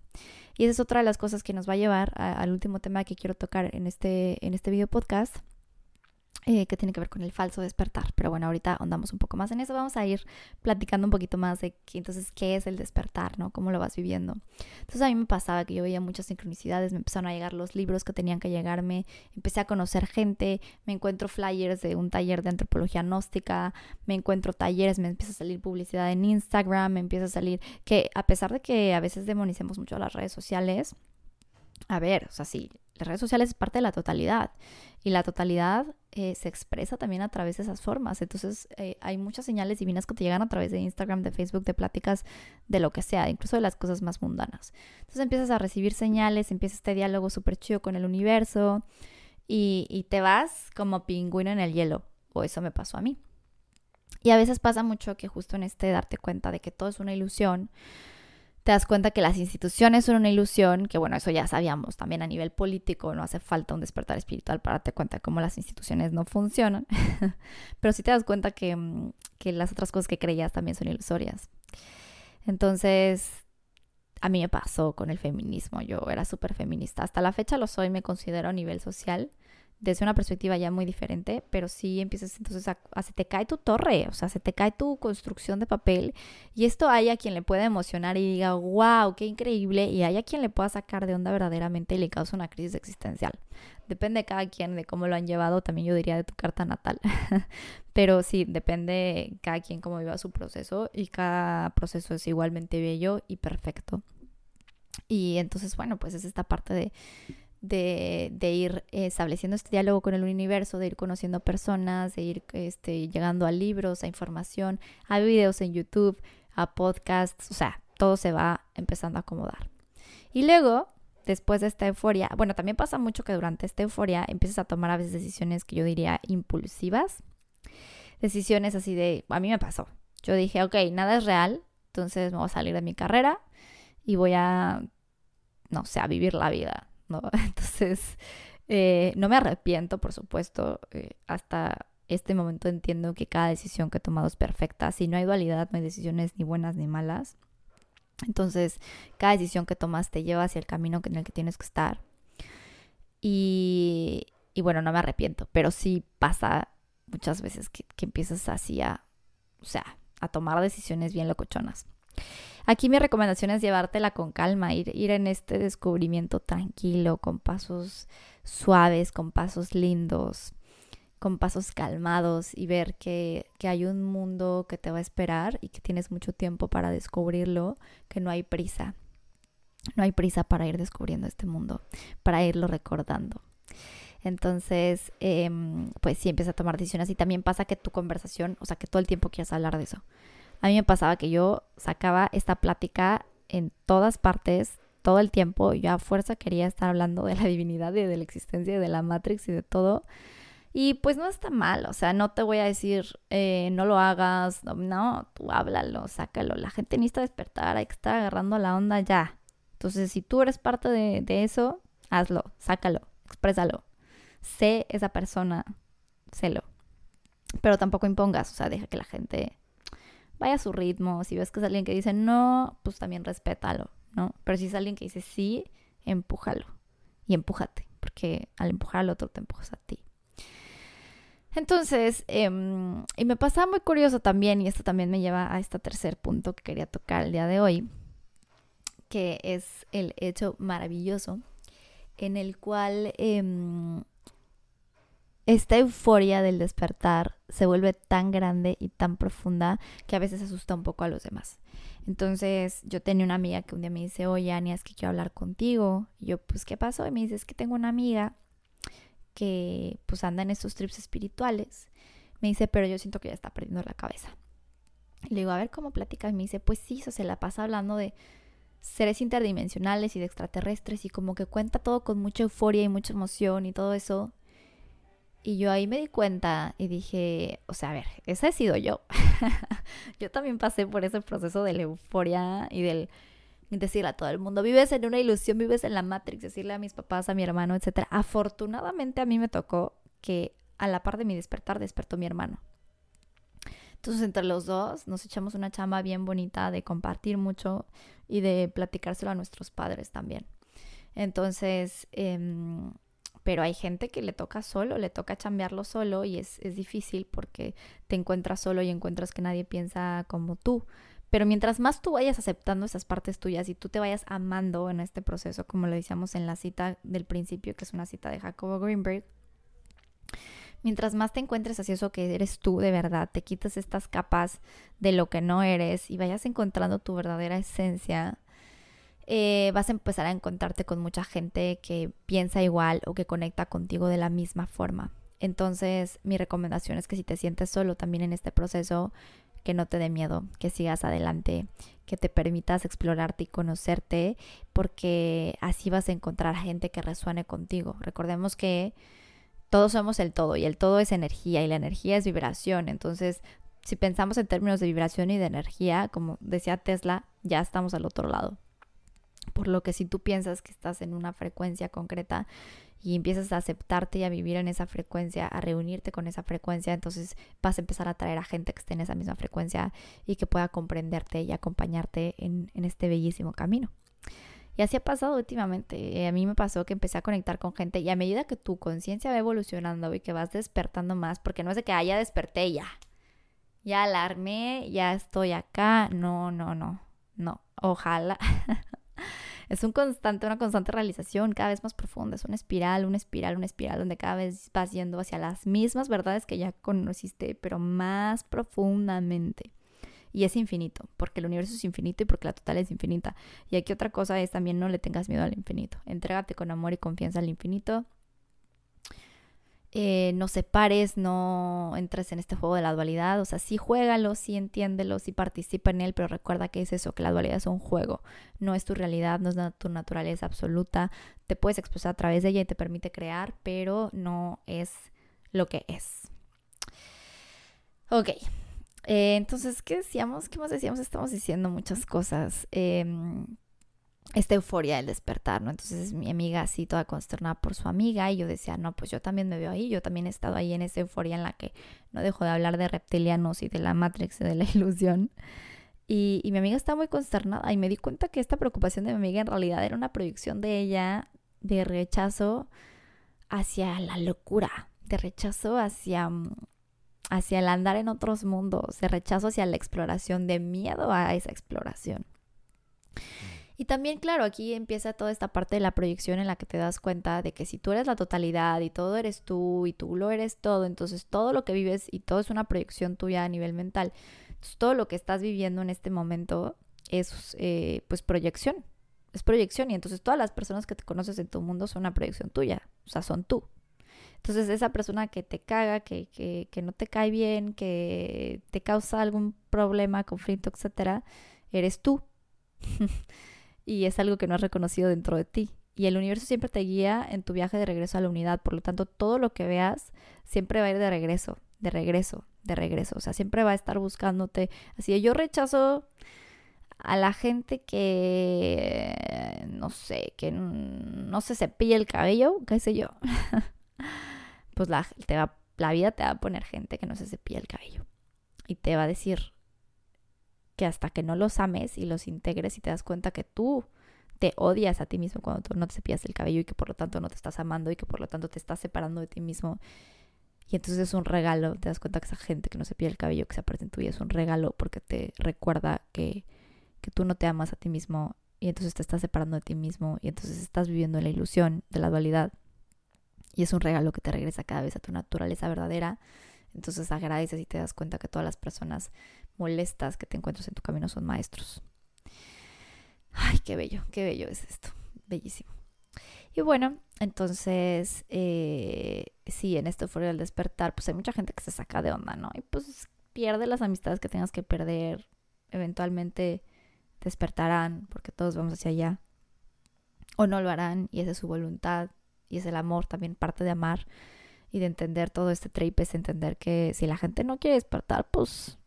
Y esa es otra de las cosas que nos va a llevar al último tema que quiero tocar en este, en este video podcast eh, que tiene que ver con el falso despertar. Pero bueno, ahorita andamos un poco más en eso. Vamos a ir platicando un poquito más de qué, entonces qué es el despertar, ¿no? Cómo lo vas viviendo. Entonces a mí me pasaba que yo veía muchas sincronicidades, me empezaron a llegar los libros que tenían que llegarme, empecé a conocer gente, me encuentro flyers de un taller de antropología gnóstica, me encuentro talleres, me empieza a salir publicidad en Instagram, me empieza a salir que a pesar de que a veces demonicemos mucho las redes sociales, a ver, o sea, sí, las redes sociales es parte de la totalidad y la totalidad eh, se expresa también a través de esas formas. Entonces eh, hay muchas señales divinas que te llegan a través de Instagram, de Facebook, de pláticas, de lo que sea, incluso de las cosas más mundanas. Entonces empiezas a recibir señales, empieza este diálogo súper chido con el universo y, y te vas como pingüino en el hielo, o eso me pasó a mí. Y a veces pasa mucho que justo en este darte cuenta de que todo es una ilusión, te das cuenta que las instituciones son una ilusión, que bueno, eso ya sabíamos también a nivel político, no hace falta un despertar espiritual para darte cuenta de cómo las instituciones no funcionan, pero sí te das cuenta que, mm, que las otras cosas que creías también son ilusorias. Entonces, a mí me pasó con el feminismo, yo era súper feminista, hasta la fecha lo soy, me considero a nivel social, desde una perspectiva ya muy diferente, pero sí empiezas entonces a, se te cae tu torre, o sea, se te cae tu construcción de papel y esto hay a quien le puede emocionar y diga, wow, qué increíble, y hay a quien le pueda sacar de onda verdaderamente y le causa una crisis existencial. Depende de cada quien, de cómo lo han llevado, también yo diría de tu carta natal, pero sí, depende cada quien cómo viva su proceso y cada proceso es igualmente bello y perfecto. Y entonces, bueno, pues es esta parte de de, ir estableciendo este diálogo con el universo, de ir conociendo personas, de ir este, llegando a libros, a información, a videos en YouTube, a podcasts, o sea, todo se va empezando a acomodar. Y luego, después de esta euforia, bueno, también pasa mucho que durante esta euforia empiezas a tomar a veces decisiones que yo diría impulsivas, decisiones así de, a mí me pasó, yo dije, ok, nada es real, entonces me voy a salir de mi carrera y voy a, no sé, a vivir la vida ¿no? Entonces, eh, no me arrepiento, por supuesto, eh, hasta este momento entiendo que cada decisión que he tomado es perfecta. Si no hay dualidad, no hay decisiones ni buenas ni malas. Entonces, cada decisión que tomas te lleva hacia el camino en el que tienes que estar. Y, y bueno, no me arrepiento, pero sí pasa muchas veces que, que empiezas así a, o sea, a tomar decisiones bien locochonas. Aquí mi recomendación es llevártela con calma, ir, ir en este descubrimiento tranquilo, con pasos suaves, con pasos lindos, con pasos calmados y ver que, que, hay un mundo que te va a esperar y que tienes mucho tiempo para descubrirlo, que no hay prisa. No hay prisa para ir descubriendo este mundo, para irlo recordando. Entonces, em, pues sí, empieza a tomar decisiones y también pasa que tu conversación, o sea, que todo el tiempo quieras hablar de eso. A mí me pasaba que yo sacaba esta plática en todas partes, todo el tiempo. Yo a fuerza quería estar hablando de la divinidad y de la existencia y de la Matrix y de todo. Y pues no está mal, o sea, no te voy a decir, eh, no lo hagas, no, tú háblalo, sácalo. La gente necesita despertar, hay que estar agarrando la onda ya. Entonces, si tú eres parte de, de eso, hazlo, sácalo, exprésalo. Sé esa persona, sélo. Pero tampoco impongas, o sea, deja que la gente vaya a su ritmo. Si ves que es alguien que dice no, pues también respétalo, ¿no? Pero si es alguien que dice sí, empújalo y empújate, porque al empujar al otro te empujas a ti. Entonces, em, y me pasa muy curioso también, y esto también me lleva a este tercer punto que quería tocar el día de hoy, que es el hecho maravilloso en el cual em, esta euforia del despertar se vuelve tan grande y tan profunda que a veces asusta un poco a los demás. Entonces yo tenía una amiga que un día me dice, oye, Ania, es que quiero hablar contigo. Y yo, pues, ¿qué pasó? Y me dice, es que tengo una amiga que pues anda en estos trips espirituales. Me dice, pero yo siento que ya está perdiendo la cabeza. Y le digo, a ver cómo platicas. Me dice, pues sí, eso se la pasa hablando de seres interdimensionales y de extraterrestres y como que cuenta todo con mucha euforia y mucha emoción y todo eso. Y yo ahí me di cuenta y dije, o sea, a ver, esa he sido yo. yo también pasé por ese proceso de la euforia y del decirle a todo el mundo, vives en una ilusión, vives en la Matrix, decirle a mis papás, a mi hermano, etc. Afortunadamente a mí me tocó que a la par de mi despertar despertó mi hermano. Entonces entre los dos nos echamos una chamba bien bonita de compartir mucho y de platicárselo a nuestros padres también. Entonces, eh, pero hay gente que le toca solo, le toca chambearlo solo y es, es difícil porque te encuentras solo y encuentras que nadie piensa como tú. Pero mientras más tú vayas aceptando esas partes tuyas y tú te vayas amando en este proceso, como lo decíamos en la cita del principio, que es una cita de Jacobo Greenberg, mientras más te encuentres así eso que eres tú de verdad, te quitas estas capas de lo que no eres y vayas encontrando tu verdadera esencia, eh, vas a empezar a encontrarte con mucha gente que piensa igual o que conecta contigo de la misma forma. Entonces, mi recomendación es que si te sientes solo también en este proceso, que no te dé miedo, que sigas adelante, que te permitas explorarte y conocerte, porque así vas a encontrar gente que resuene contigo. Recordemos que todos somos el todo y el todo es energía y la energía es vibración. Entonces, si pensamos en términos de vibración y de energía, como decía Tesla, ya estamos al otro lado. Por lo que si tú piensas que estás en una frecuencia concreta y empiezas a aceptarte y a vivir en esa frecuencia, a reunirte con esa frecuencia, entonces vas a empezar a atraer a gente que esté en esa misma frecuencia y que pueda comprenderte y acompañarte en, este bellísimo camino. Y así ha pasado últimamente. A mí me pasó que empecé a conectar con gente y a medida que tu conciencia va evolucionando y que vas despertando más, porque no es de que, ah, desperté ya, ya alarmé, ya estoy acá. No, no, no, no. Ojalá es un constante, una constante realización cada vez más profunda. Es una espiral, una espiral, una espiral donde cada vez vas yendo hacia las mismas verdades que ya conociste, pero más profundamente. Y es infinito, porque el universo es infinito y porque la total es infinita. Y aquí otra cosa es también no le tengas miedo al infinito. Entrégate con amor y confianza al infinito eh, no separes, no entres en este juego de la dualidad, o sea, sí juégalo, sí entiéndelo, sí participa en él, pero recuerda que es eso, que la dualidad es un juego, no es tu realidad, no es tu naturaleza absoluta, te puedes expresar a través de ella y te permite crear, pero no es lo que es. Ok, eh, entonces, ¿qué decíamos? ¿Qué más decíamos? Estamos diciendo muchas cosas. Eh, esta euforia del despertar, ¿no? Entonces mi amiga así toda consternada por su amiga y yo decía, no, pues yo también me veo ahí, yo también he estado ahí en esa euforia en la que no dejo de hablar de reptilianos y de la Matrix y de la ilusión. Y, y mi amiga estaba muy consternada y me di cuenta que esta preocupación de mi amiga en realidad era una proyección de ella de rechazo hacia la locura, de rechazo hacia, hacia el andar en otros mundos, de rechazo hacia la exploración, de miedo a esa exploración. Y también, claro, aquí empieza toda esta parte de la proyección en la que te das cuenta de que si tú eres la totalidad y todo eres tú y tú lo eres todo, entonces todo lo que vives y todo es una proyección tuya a nivel mental. Todo lo que estás viviendo en este momento es eh, pues proyección, es proyección y entonces todas las personas que te conoces en tu mundo son una proyección tuya, o sea, son tú. Entonces esa persona que te caga, que, que, que no te cae bien, que te causa algún problema, conflicto, etcétera, eres tú. y es algo que no has reconocido dentro de ti. Y el universo siempre te guía en tu viaje de regreso a la unidad. Por lo tanto, todo lo que veas siempre va a ir de regreso, de regreso, de regreso. O sea, siempre va a estar buscándote. Así yo rechazo a la gente que, no sé, que no se cepilla el cabello, qué sé yo. pues la, te va, la vida te va a poner gente que no se cepilla el cabello. Y te va a decir, que hasta que no los ames y los integres y te das cuenta que tú te odias a ti mismo cuando tú no te cepillas el cabello y que por lo tanto no te estás amando y que por lo tanto te estás separando de ti mismo. Y entonces es un regalo, te das cuenta que esa gente que no se pilla el cabello, que se aparece en tu vida, es un regalo porque te recuerda que, que tú no te amas a ti mismo y entonces te estás separando de ti mismo y entonces estás viviendo en la ilusión de la dualidad. Y es un regalo que te regresa cada vez a tu naturaleza verdadera. Entonces agradeces y te das cuenta que todas las personas molestas que te encuentras en tu camino son maestros. Ay, qué bello, qué bello es esto. Bellísimo. Y bueno, entonces, eh, sí, en esto fuera del despertar, pues hay mucha gente que se saca de onda, ¿no? Y pues pierde las amistades que tengas que perder. Eventualmente despertarán, porque todos vamos hacia allá. O no lo harán, y esa es su voluntad. Y es el amor, también parte de amar y de entender todo este trip, es entender que si la gente no quiere despertar, pues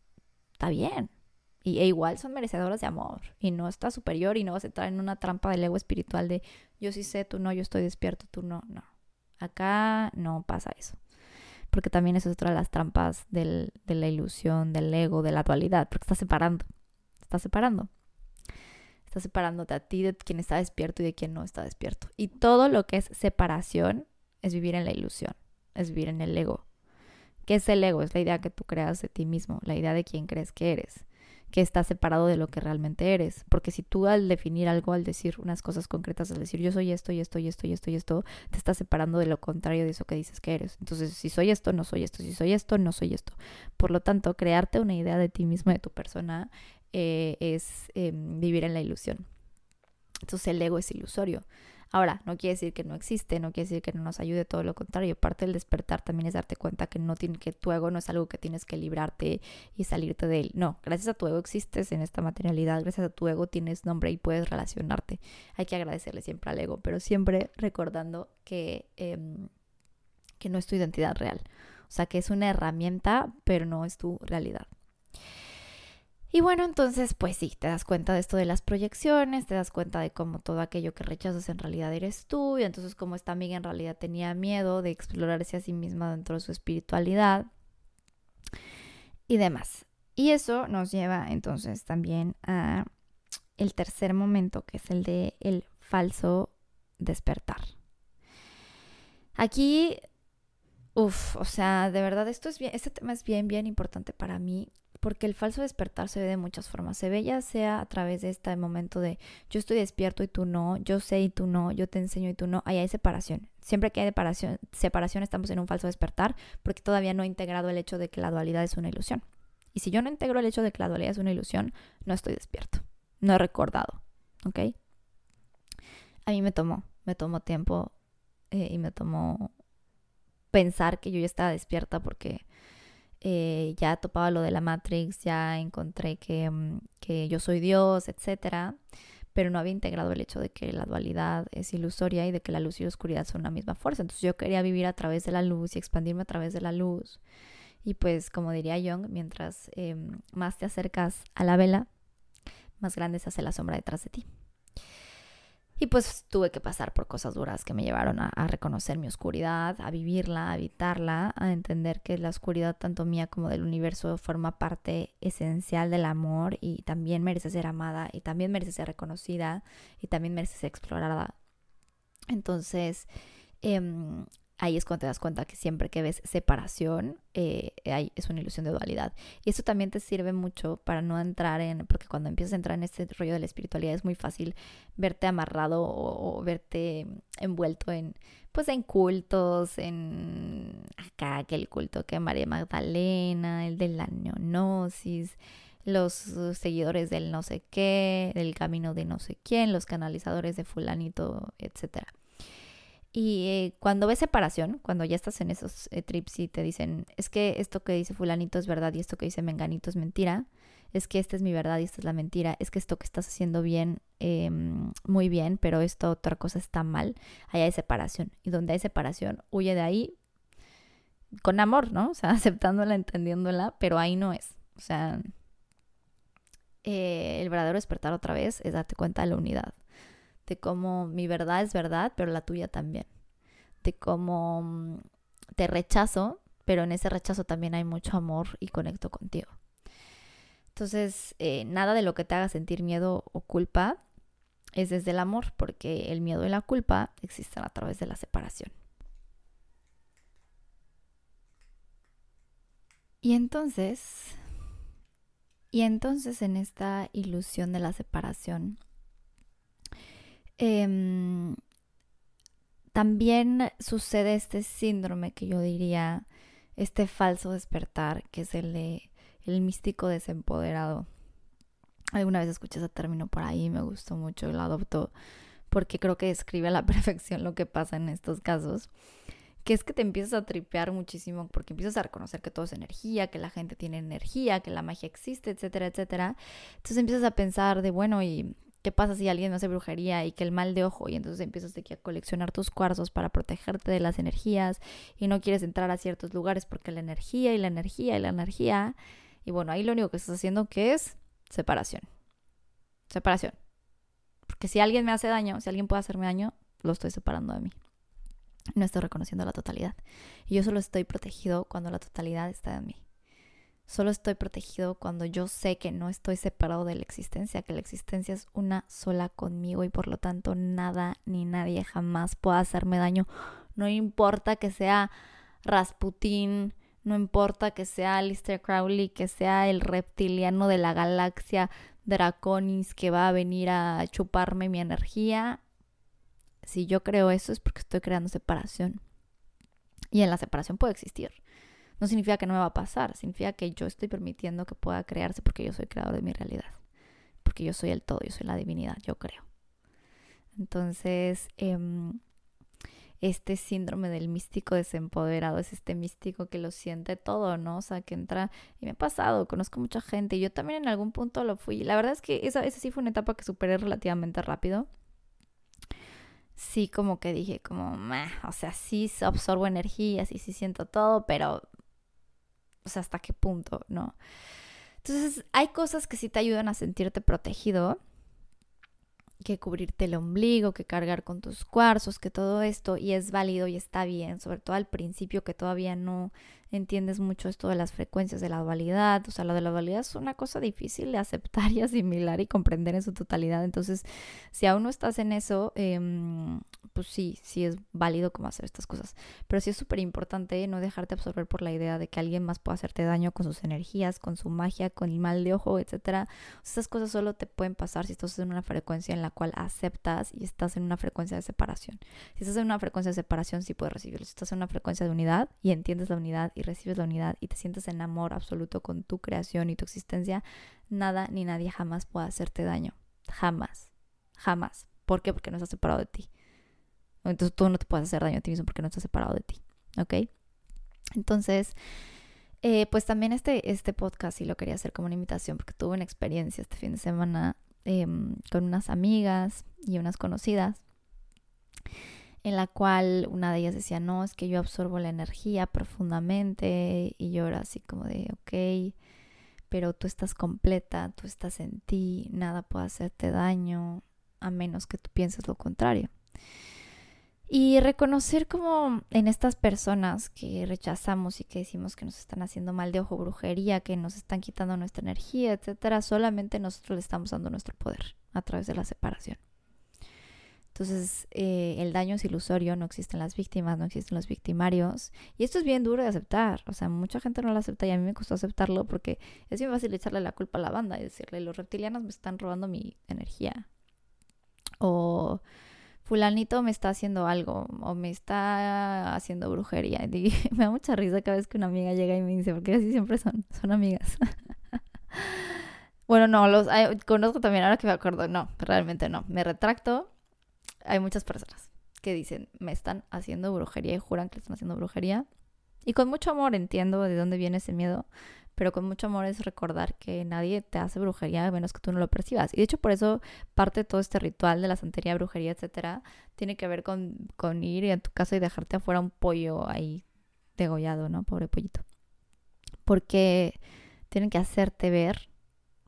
está bien. Y, e igual son merecedoras de amor. Y no está superior y no vas a entrar en una trampa del ego espiritual de yo sí sé, tú no, yo estoy despierto, tú no. No. Acá no pasa eso. Porque también eso es otra de las trampas del, de la ilusión, del ego, de la dualidad. Porque está separando. Está separando. Está separándote a ti de quien está despierto y de quien no está despierto. Y todo lo que es separación es vivir en la ilusión. Es vivir en el ego. ¿Qué es el ego? Es la idea que tú creas de ti mismo, la idea de quién crees que eres, que está separado de lo que realmente eres. Porque si tú al definir algo, al decir unas cosas concretas, al decir yo soy esto y esto y esto y esto y esto, te estás separando de lo contrario de eso que dices que eres. Entonces, si soy esto, no soy esto. Si soy esto, no soy esto. Por lo tanto, crearte una idea de ti mismo, de tu persona, eh, es em, vivir en la ilusión. Entonces, el ego es ilusorio. Ahora, no quiere decir que no existe, no quiere decir que no nos ayude, todo lo contrario. Parte del despertar también es darte cuenta que no tiene, que tu ego no es algo que tienes que librarte y salirte de él. No, gracias a tu ego existes en esta materialidad, gracias a tu ego tienes nombre y puedes relacionarte. Hay que agradecerle siempre al ego, pero siempre recordando que, em, que no es tu identidad real. O sea, que es una herramienta, pero no es tu realidad. Y bueno, entonces, pues sí, te das cuenta de esto de las proyecciones, te das cuenta de cómo todo aquello que rechazas en realidad eres tú, y entonces como esta amiga en realidad tenía miedo de explorarse a sí misma dentro de su espiritualidad y demás. Y eso nos lleva entonces también a el tercer momento, que es el de el falso despertar. Aquí, uff, o sea, de verdad esto es bien, este tema es bien, bien importante para mí porque el falso despertar se ve de muchas formas. Se ve ya sea a través de este momento de yo estoy despierto y tú no, yo sé y tú no, yo te enseño y tú no. Ahí hay separación. Siempre que hay separación, separación estamos en un falso despertar porque todavía no he integrado el hecho de que la dualidad es una ilusión. Y si yo no integro el hecho de que la dualidad es una ilusión, no estoy despierto. No he recordado. ¿Ok? A mí me tomó, me tomó tiempo eh, y me tomó pensar que yo ya estaba despierta porque eh, ya topaba lo de la Matrix, ya encontré que, mm, que yo soy Dios, etcétera, pero no había integrado el hecho de que la dualidad es ilusoria y de que la luz y la oscuridad son la misma fuerza. Entonces yo quería vivir a través de la luz y expandirme a través de la luz. Y pues, como diría Jung, mientras em, más te acercas a la vela, más grande se hace la sombra detrás de ti. Y pues tuve que pasar por cosas duras que me llevaron a, reconocer mi oscuridad, a vivirla, a evitarla, a entender que la oscuridad tanto mía como del universo forma parte esencial del amor y también merece ser amada y también merece ser reconocida y también merece ser explorada. Entonces, em, ahí es cuando te das cuenta que siempre que ves separación, eh, es una ilusión de dualidad. Y eso también te sirve mucho para no entrar en, porque cuando empiezas a entrar en este rollo de la espiritualidad es muy fácil verte amarrado o, verte envuelto en, pues en cultos, en acá, que el culto que María Magdalena, el de la neonosis, los seguidores del no sé qué, del camino de no sé quién, los canalizadores de fulanito, etcétera. Y eh, cuando ves separación, cuando ya estás en esos eh, trips y te dicen, es que esto que dice fulanito es verdad y esto que dice menganito es mentira, es que esta es mi verdad y esta es la mentira, es que esto que estás haciendo bien, em, muy bien, pero esto otra cosa está mal, ahí hay separación. Y donde hay separación, huye de ahí con amor, ¿no? O sea, aceptándola, entendiéndola, pero ahí no es. O sea, eh, el verdadero despertar otra vez es darte cuenta de la unidad de cómo mi verdad es verdad, pero la tuya también, de cómo mm, te rechazo, pero en ese rechazo también hay mucho amor y conecto contigo. Entonces, eh, nada de lo que te haga sentir miedo o culpa es desde el amor, porque el miedo y la culpa existen a través de la separación. Y entonces, y entonces en esta ilusión de la separación, Em, también sucede este síndrome que yo diría, este falso despertar, que es el de el místico desempoderado. Alguna vez escuché ese término por ahí, me gustó mucho, lo adopto porque creo que describe a la perfección lo que pasa en estos casos, que es que te empiezas a tripear muchísimo porque empiezas a reconocer que todo es energía, que la gente tiene energía, que la magia existe, etcétera, etcétera. Entonces empiezas a pensar de, bueno, ¿y ¿Qué pasa si alguien hace brujería y que el mal de ojo? Y entonces empiezas a coleccionar tus cuarzos para protegerte de las energías y no quieres entrar a ciertos lugares porque la energía y la energía y la energía. Y bueno, ahí lo único que estás haciendo que es separación. Separación. Porque si alguien me hace daño, si alguien puede hacerme daño, lo estoy separando de mí. No estoy reconociendo la totalidad. Y yo solo estoy protegido cuando la totalidad está en mí. Solo estoy protegido cuando yo sé que no estoy separado de la existencia, que la existencia es una sola conmigo y por lo tanto nada ni nadie jamás puede hacerme daño. No importa que sea Rasputín, no importa que sea Alistair Crowley, que sea el reptiliano de la galaxia Draconis que va a venir a chuparme mi energía. Si yo creo eso es porque estoy creando separación. Y en la separación puede existir no significa que no me va a pasar, significa que yo estoy permitiendo que pueda crearse porque yo soy creador de mi realidad, porque yo soy el todo, yo soy la divinidad, yo creo. Entonces, em, este síndrome del místico desempoderado es este místico que lo siente todo, ¿no? O sea, que entra, y me ha pasado, conozco mucha gente, y yo también en algún punto lo fui. La verdad es que esa, esa sí fue una etapa que superé relativamente rápido sí como que dije como, o sea, sí absorbo energía, sí, sí siento todo, pero o sea, hasta qué punto, ¿no? Entonces, hay cosas que sí te ayudan a sentirte protegido, que cubrirte el ombligo, que cargar con tus cuarzos, que todo esto, y es válido y está bien, sobre todo al principio que todavía no entiendes mucho esto de las frecuencias de la dualidad, o sea, lo de la dualidad es una cosa difícil de aceptar y asimilar y comprender en su totalidad, entonces, si aún no estás en eso, eh, pues sí, sí es válido como hacer estas cosas. Pero sí es súper importante no dejarte absorber por la idea de que alguien más pueda hacerte daño con sus energías, con su magia, con el mal de ojo, etc. Esas cosas solo te pueden pasar si estás en una frecuencia en la cual aceptas y estás en una frecuencia de separación. Si estás en una frecuencia de separación, sí puedes recibirlo. Si estás en una frecuencia de unidad y entiendes la unidad y recibes la unidad y te sientes en amor absoluto con tu creación y tu existencia, nada ni nadie jamás puede hacerte daño. Jamás. Jamás. ¿Por qué? Porque no estás separado de ti. Entonces tú no te puedes hacer daño a ti mismo porque no estás separado de ti. ¿Ok? Entonces, eh, pues también este, este podcast sí lo quería hacer como una invitación porque tuve una experiencia este fin de semana em, con unas amigas y unas conocidas en la cual una de ellas decía, no, es que yo absorbo la energía profundamente y yo era así como de, ok, pero tú estás completa, tú estás en ti, nada puede hacerte daño a menos que tú pienses lo contrario. Y reconocer como en estas personas que rechazamos y que decimos que nos están haciendo mal de ojo, brujería, que nos están quitando nuestra energía, etcétera, solamente nosotros le estamos dando nuestro poder a través de la separación. Entonces, eh, el daño es ilusorio, no existen las víctimas, no existen los victimarios. Y esto es bien duro de aceptar. O sea, mucha gente no lo acepta y a mí me costó aceptarlo porque es bien fácil echarle la culpa a la banda y decirle, los reptilianos me están robando mi energía. O fulanito me está haciendo algo o me está haciendo brujería. Me da mucha risa cada vez que una amiga llega y me dice, porque así siempre son, son amigas. bueno, no, los conozco también, ahora que me acuerdo, no, realmente no. Me retracto hay muchas personas que dicen, me están haciendo brujería y juran que están haciendo brujería. Y con mucho amor entiendo de dónde viene ese miedo, pero con mucho amor es recordar que nadie te hace brujería a menos que tú no lo percibas. Y de hecho por eso parte de todo este ritual de la santería, brujería, etcétera, tiene que ver con, con ir a tu casa y dejarte afuera un pollo ahí degollado, ¿no? Pobre pollito. Porque tienen que hacerte ver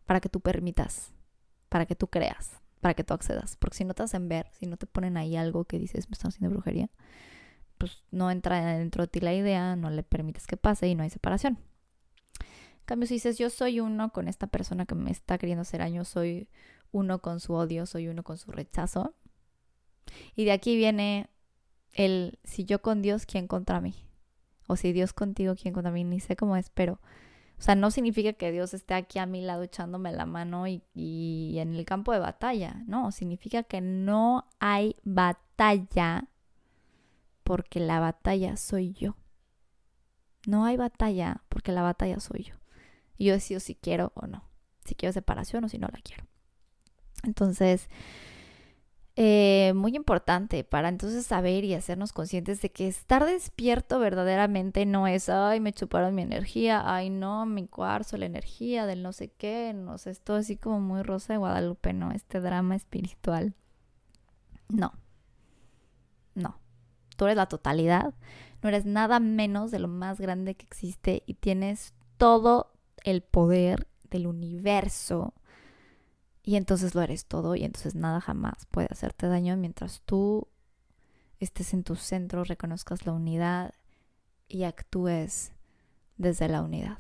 para que tú permitas, para que tú creas para que tú accedas. Porque si no te hacen ver, si no te ponen ahí algo que dices, me están haciendo brujería, pues no entra dentro de ti la idea, no le permites que pase y no hay separación. Cambio, si dices, yo soy uno con esta persona que me está queriendo hacer daño, soy uno con su odio, soy uno con su rechazo. Y de aquí viene el, si yo con Dios, ¿quién contra mí? O si Dios contigo, ¿quién contra mí? Ni sé cómo es, pero o sea, no significa que Dios esté aquí a mi lado echándome la mano y, en el campo de batalla, no, significa que no hay batalla porque la batalla soy yo. No hay batalla porque la batalla soy yo. Y yo decido si quiero o no, si quiero separación o si no la quiero. Entonces, eh, muy importante para entonces saber y hacernos conscientes de que estar despierto verdaderamente no es, ay, me chuparon mi energía, ay, no, mi cuarzo, la energía del no sé qué, no sé, esto así como muy rosa de Guadalupe, ¿no? Este drama espiritual. No, no. Tú eres la totalidad, no eres nada menos de lo más grande que existe y tienes todo el poder del universo y entonces lo eres todo y entonces nada jamás puede hacerte daño mientras tú estés en tu centro, reconozcas la unidad y actúes desde la unidad.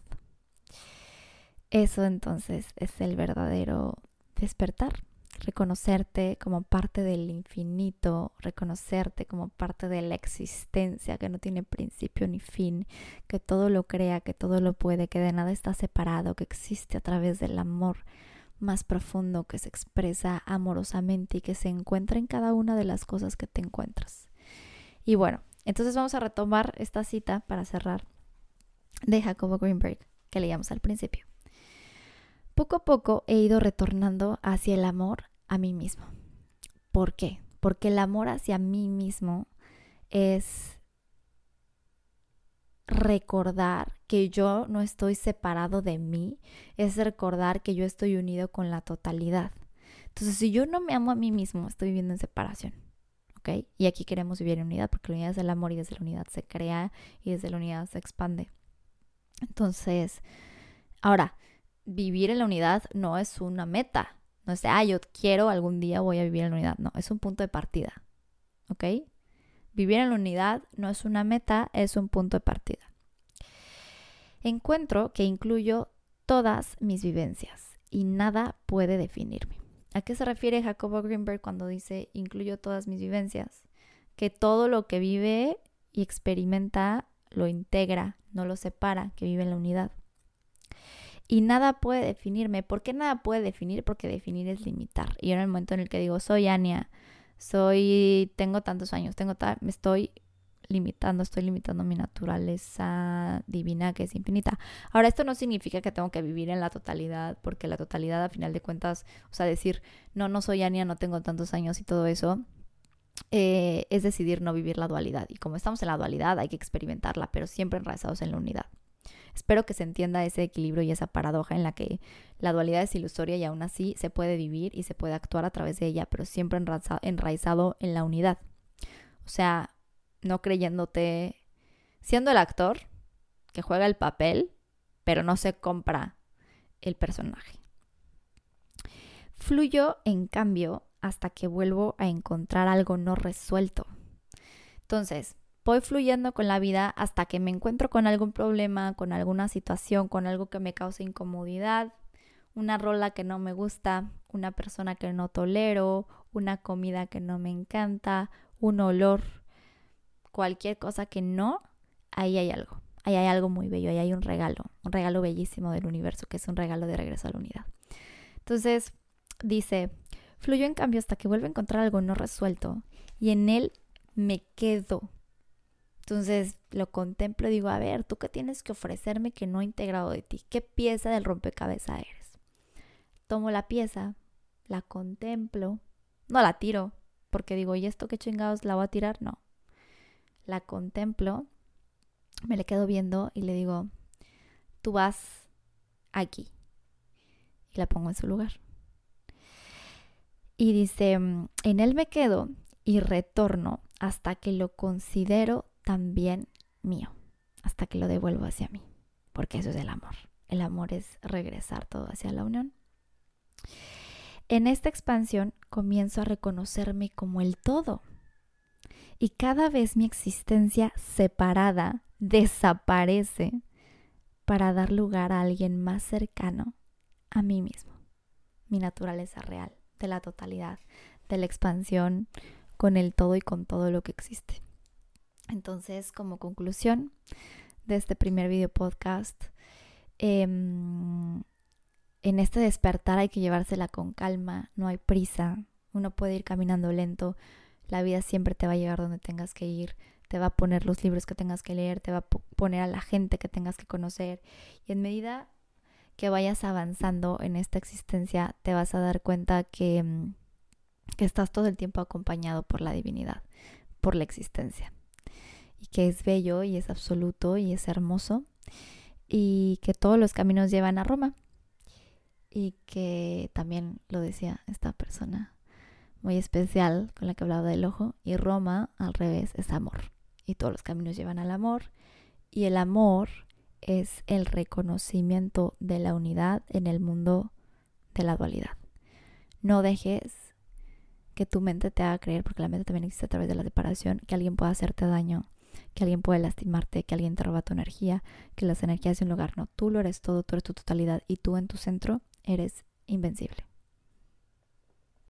Eso entonces es el verdadero despertar, reconocerte como parte del infinito, reconocerte como parte de la existencia que no tiene principio ni fin, que todo lo crea, que todo lo puede, que de nada está separado, que existe a través del amor más profundo que se expresa amorosamente y que se encuentra en cada una de las cosas que te encuentras. Y bueno, entonces vamos a retomar esta cita para cerrar de Jacobo Greenberg que leíamos al principio. Poco a poco he ido retornando hacia el amor a mí mismo. ¿Por qué? Porque el amor hacia mí mismo es recordar que yo no estoy separado de mí, es recordar que yo estoy unido con la totalidad. Entonces, si yo no me amo a mí mismo, estoy viviendo en separación. ¿Ok? Y aquí queremos vivir en unidad porque la unidad es el amor y desde la unidad se crea y desde la unidad se expande. Entonces, ahora, vivir en la unidad no es una meta. No es, ah, yo quiero algún día voy a vivir en la unidad. No, es un punto de partida. ¿Ok? Vivir en la unidad no es una meta, es un punto de partida. Encuentro que incluyo todas mis vivencias y nada puede definirme. ¿A qué se refiere Jacobo Greenberg cuando dice incluyo todas mis vivencias? Que todo lo que vive y experimenta lo integra, no lo separa, que vive en la unidad. Y nada puede definirme. ¿Por qué nada puede definir? Porque definir es limitar. Y en el momento en el que digo, soy Ania, soy, tengo tantos años, tengo tal, me estoy limitando, estoy limitando mi naturaleza divina que es infinita. Ahora, esto no significa que tengo que vivir en la totalidad, porque la totalidad a final de cuentas, o sea, decir, no, no soy Ania, no tengo tantos años y todo eso, eh, es decidir no vivir la dualidad. Y como estamos en la dualidad, hay que experimentarla, pero siempre enraizados en la unidad. Espero que se entienda ese equilibrio y esa paradoja en la que la dualidad es ilusoria y aún así se puede vivir y se puede actuar a través de ella, pero siempre enraizado en la unidad. O sea, no creyéndote, siendo el actor que juega el papel, pero no se compra el personaje. Fluyo, en cambio, hasta que vuelvo a encontrar algo no resuelto. Entonces, voy fluyendo con la vida hasta que me encuentro con algún problema, con alguna situación, con algo que me cause incomodidad, una rola que no me gusta, una persona que no tolero, una comida que no me encanta, un olor, cualquier cosa que no, ahí hay algo. Ahí hay algo muy bello, ahí hay un regalo, un regalo bellísimo del universo, que es un regalo de regreso a la unidad. Entonces, dice, fluyo en cambio hasta que vuelvo a encontrar algo no resuelto y en él me quedo. Entonces lo contemplo y digo, a ver, ¿tú qué tienes que ofrecerme que no he integrado de ti? ¿Qué pieza del rompecabezas eres? Tomo la pieza, la contemplo, no la tiro, porque digo, ¿y esto qué chingados la voy a tirar? No. La contemplo, me le quedo viendo y le digo, tú vas aquí. Y la pongo en su lugar. Y dice, mm, en él me quedo y retorno hasta que lo considero también mío, hasta que lo devuelvo hacia mí, porque eso es el amor. El amor es regresar todo hacia la unión. En esta expansión comienzo a reconocerme como el todo. Y cada vez mi existencia separada desaparece para dar lugar a alguien más cercano a mí mismo. Mi naturaleza real, de la totalidad, de la expansión con el todo y con todo lo que existe. Entonces, como conclusión de este primer video podcast, em, en este despertar hay que llevársela con calma, no hay prisa, uno puede ir caminando lento, la vida siempre te va a llegar donde tengas que ir, te va a poner los libros que tengas que leer, te va a poner a la gente que tengas que conocer y en medida que vayas avanzando en esta existencia te vas a dar cuenta que, em, que estás todo el tiempo acompañado por la divinidad, por la existencia y que es bello y es absoluto y es hermoso y que todos los caminos llevan a Roma y que también lo decía esta persona muy especial con la que hablaba del ojo y Roma al revés es amor y todos los caminos llevan al amor y el amor es el reconocimiento de la unidad en el mundo de la dualidad. No dejes que tu mente te haga creer, porque la mente también existe a través de la separación, que alguien pueda hacerte daño, que alguien puede lastimarte, que alguien te roba tu energía, que las energías de un lugar no, tú lo eres todo, tú eres tu totalidad y tú en tu centro eres invencible.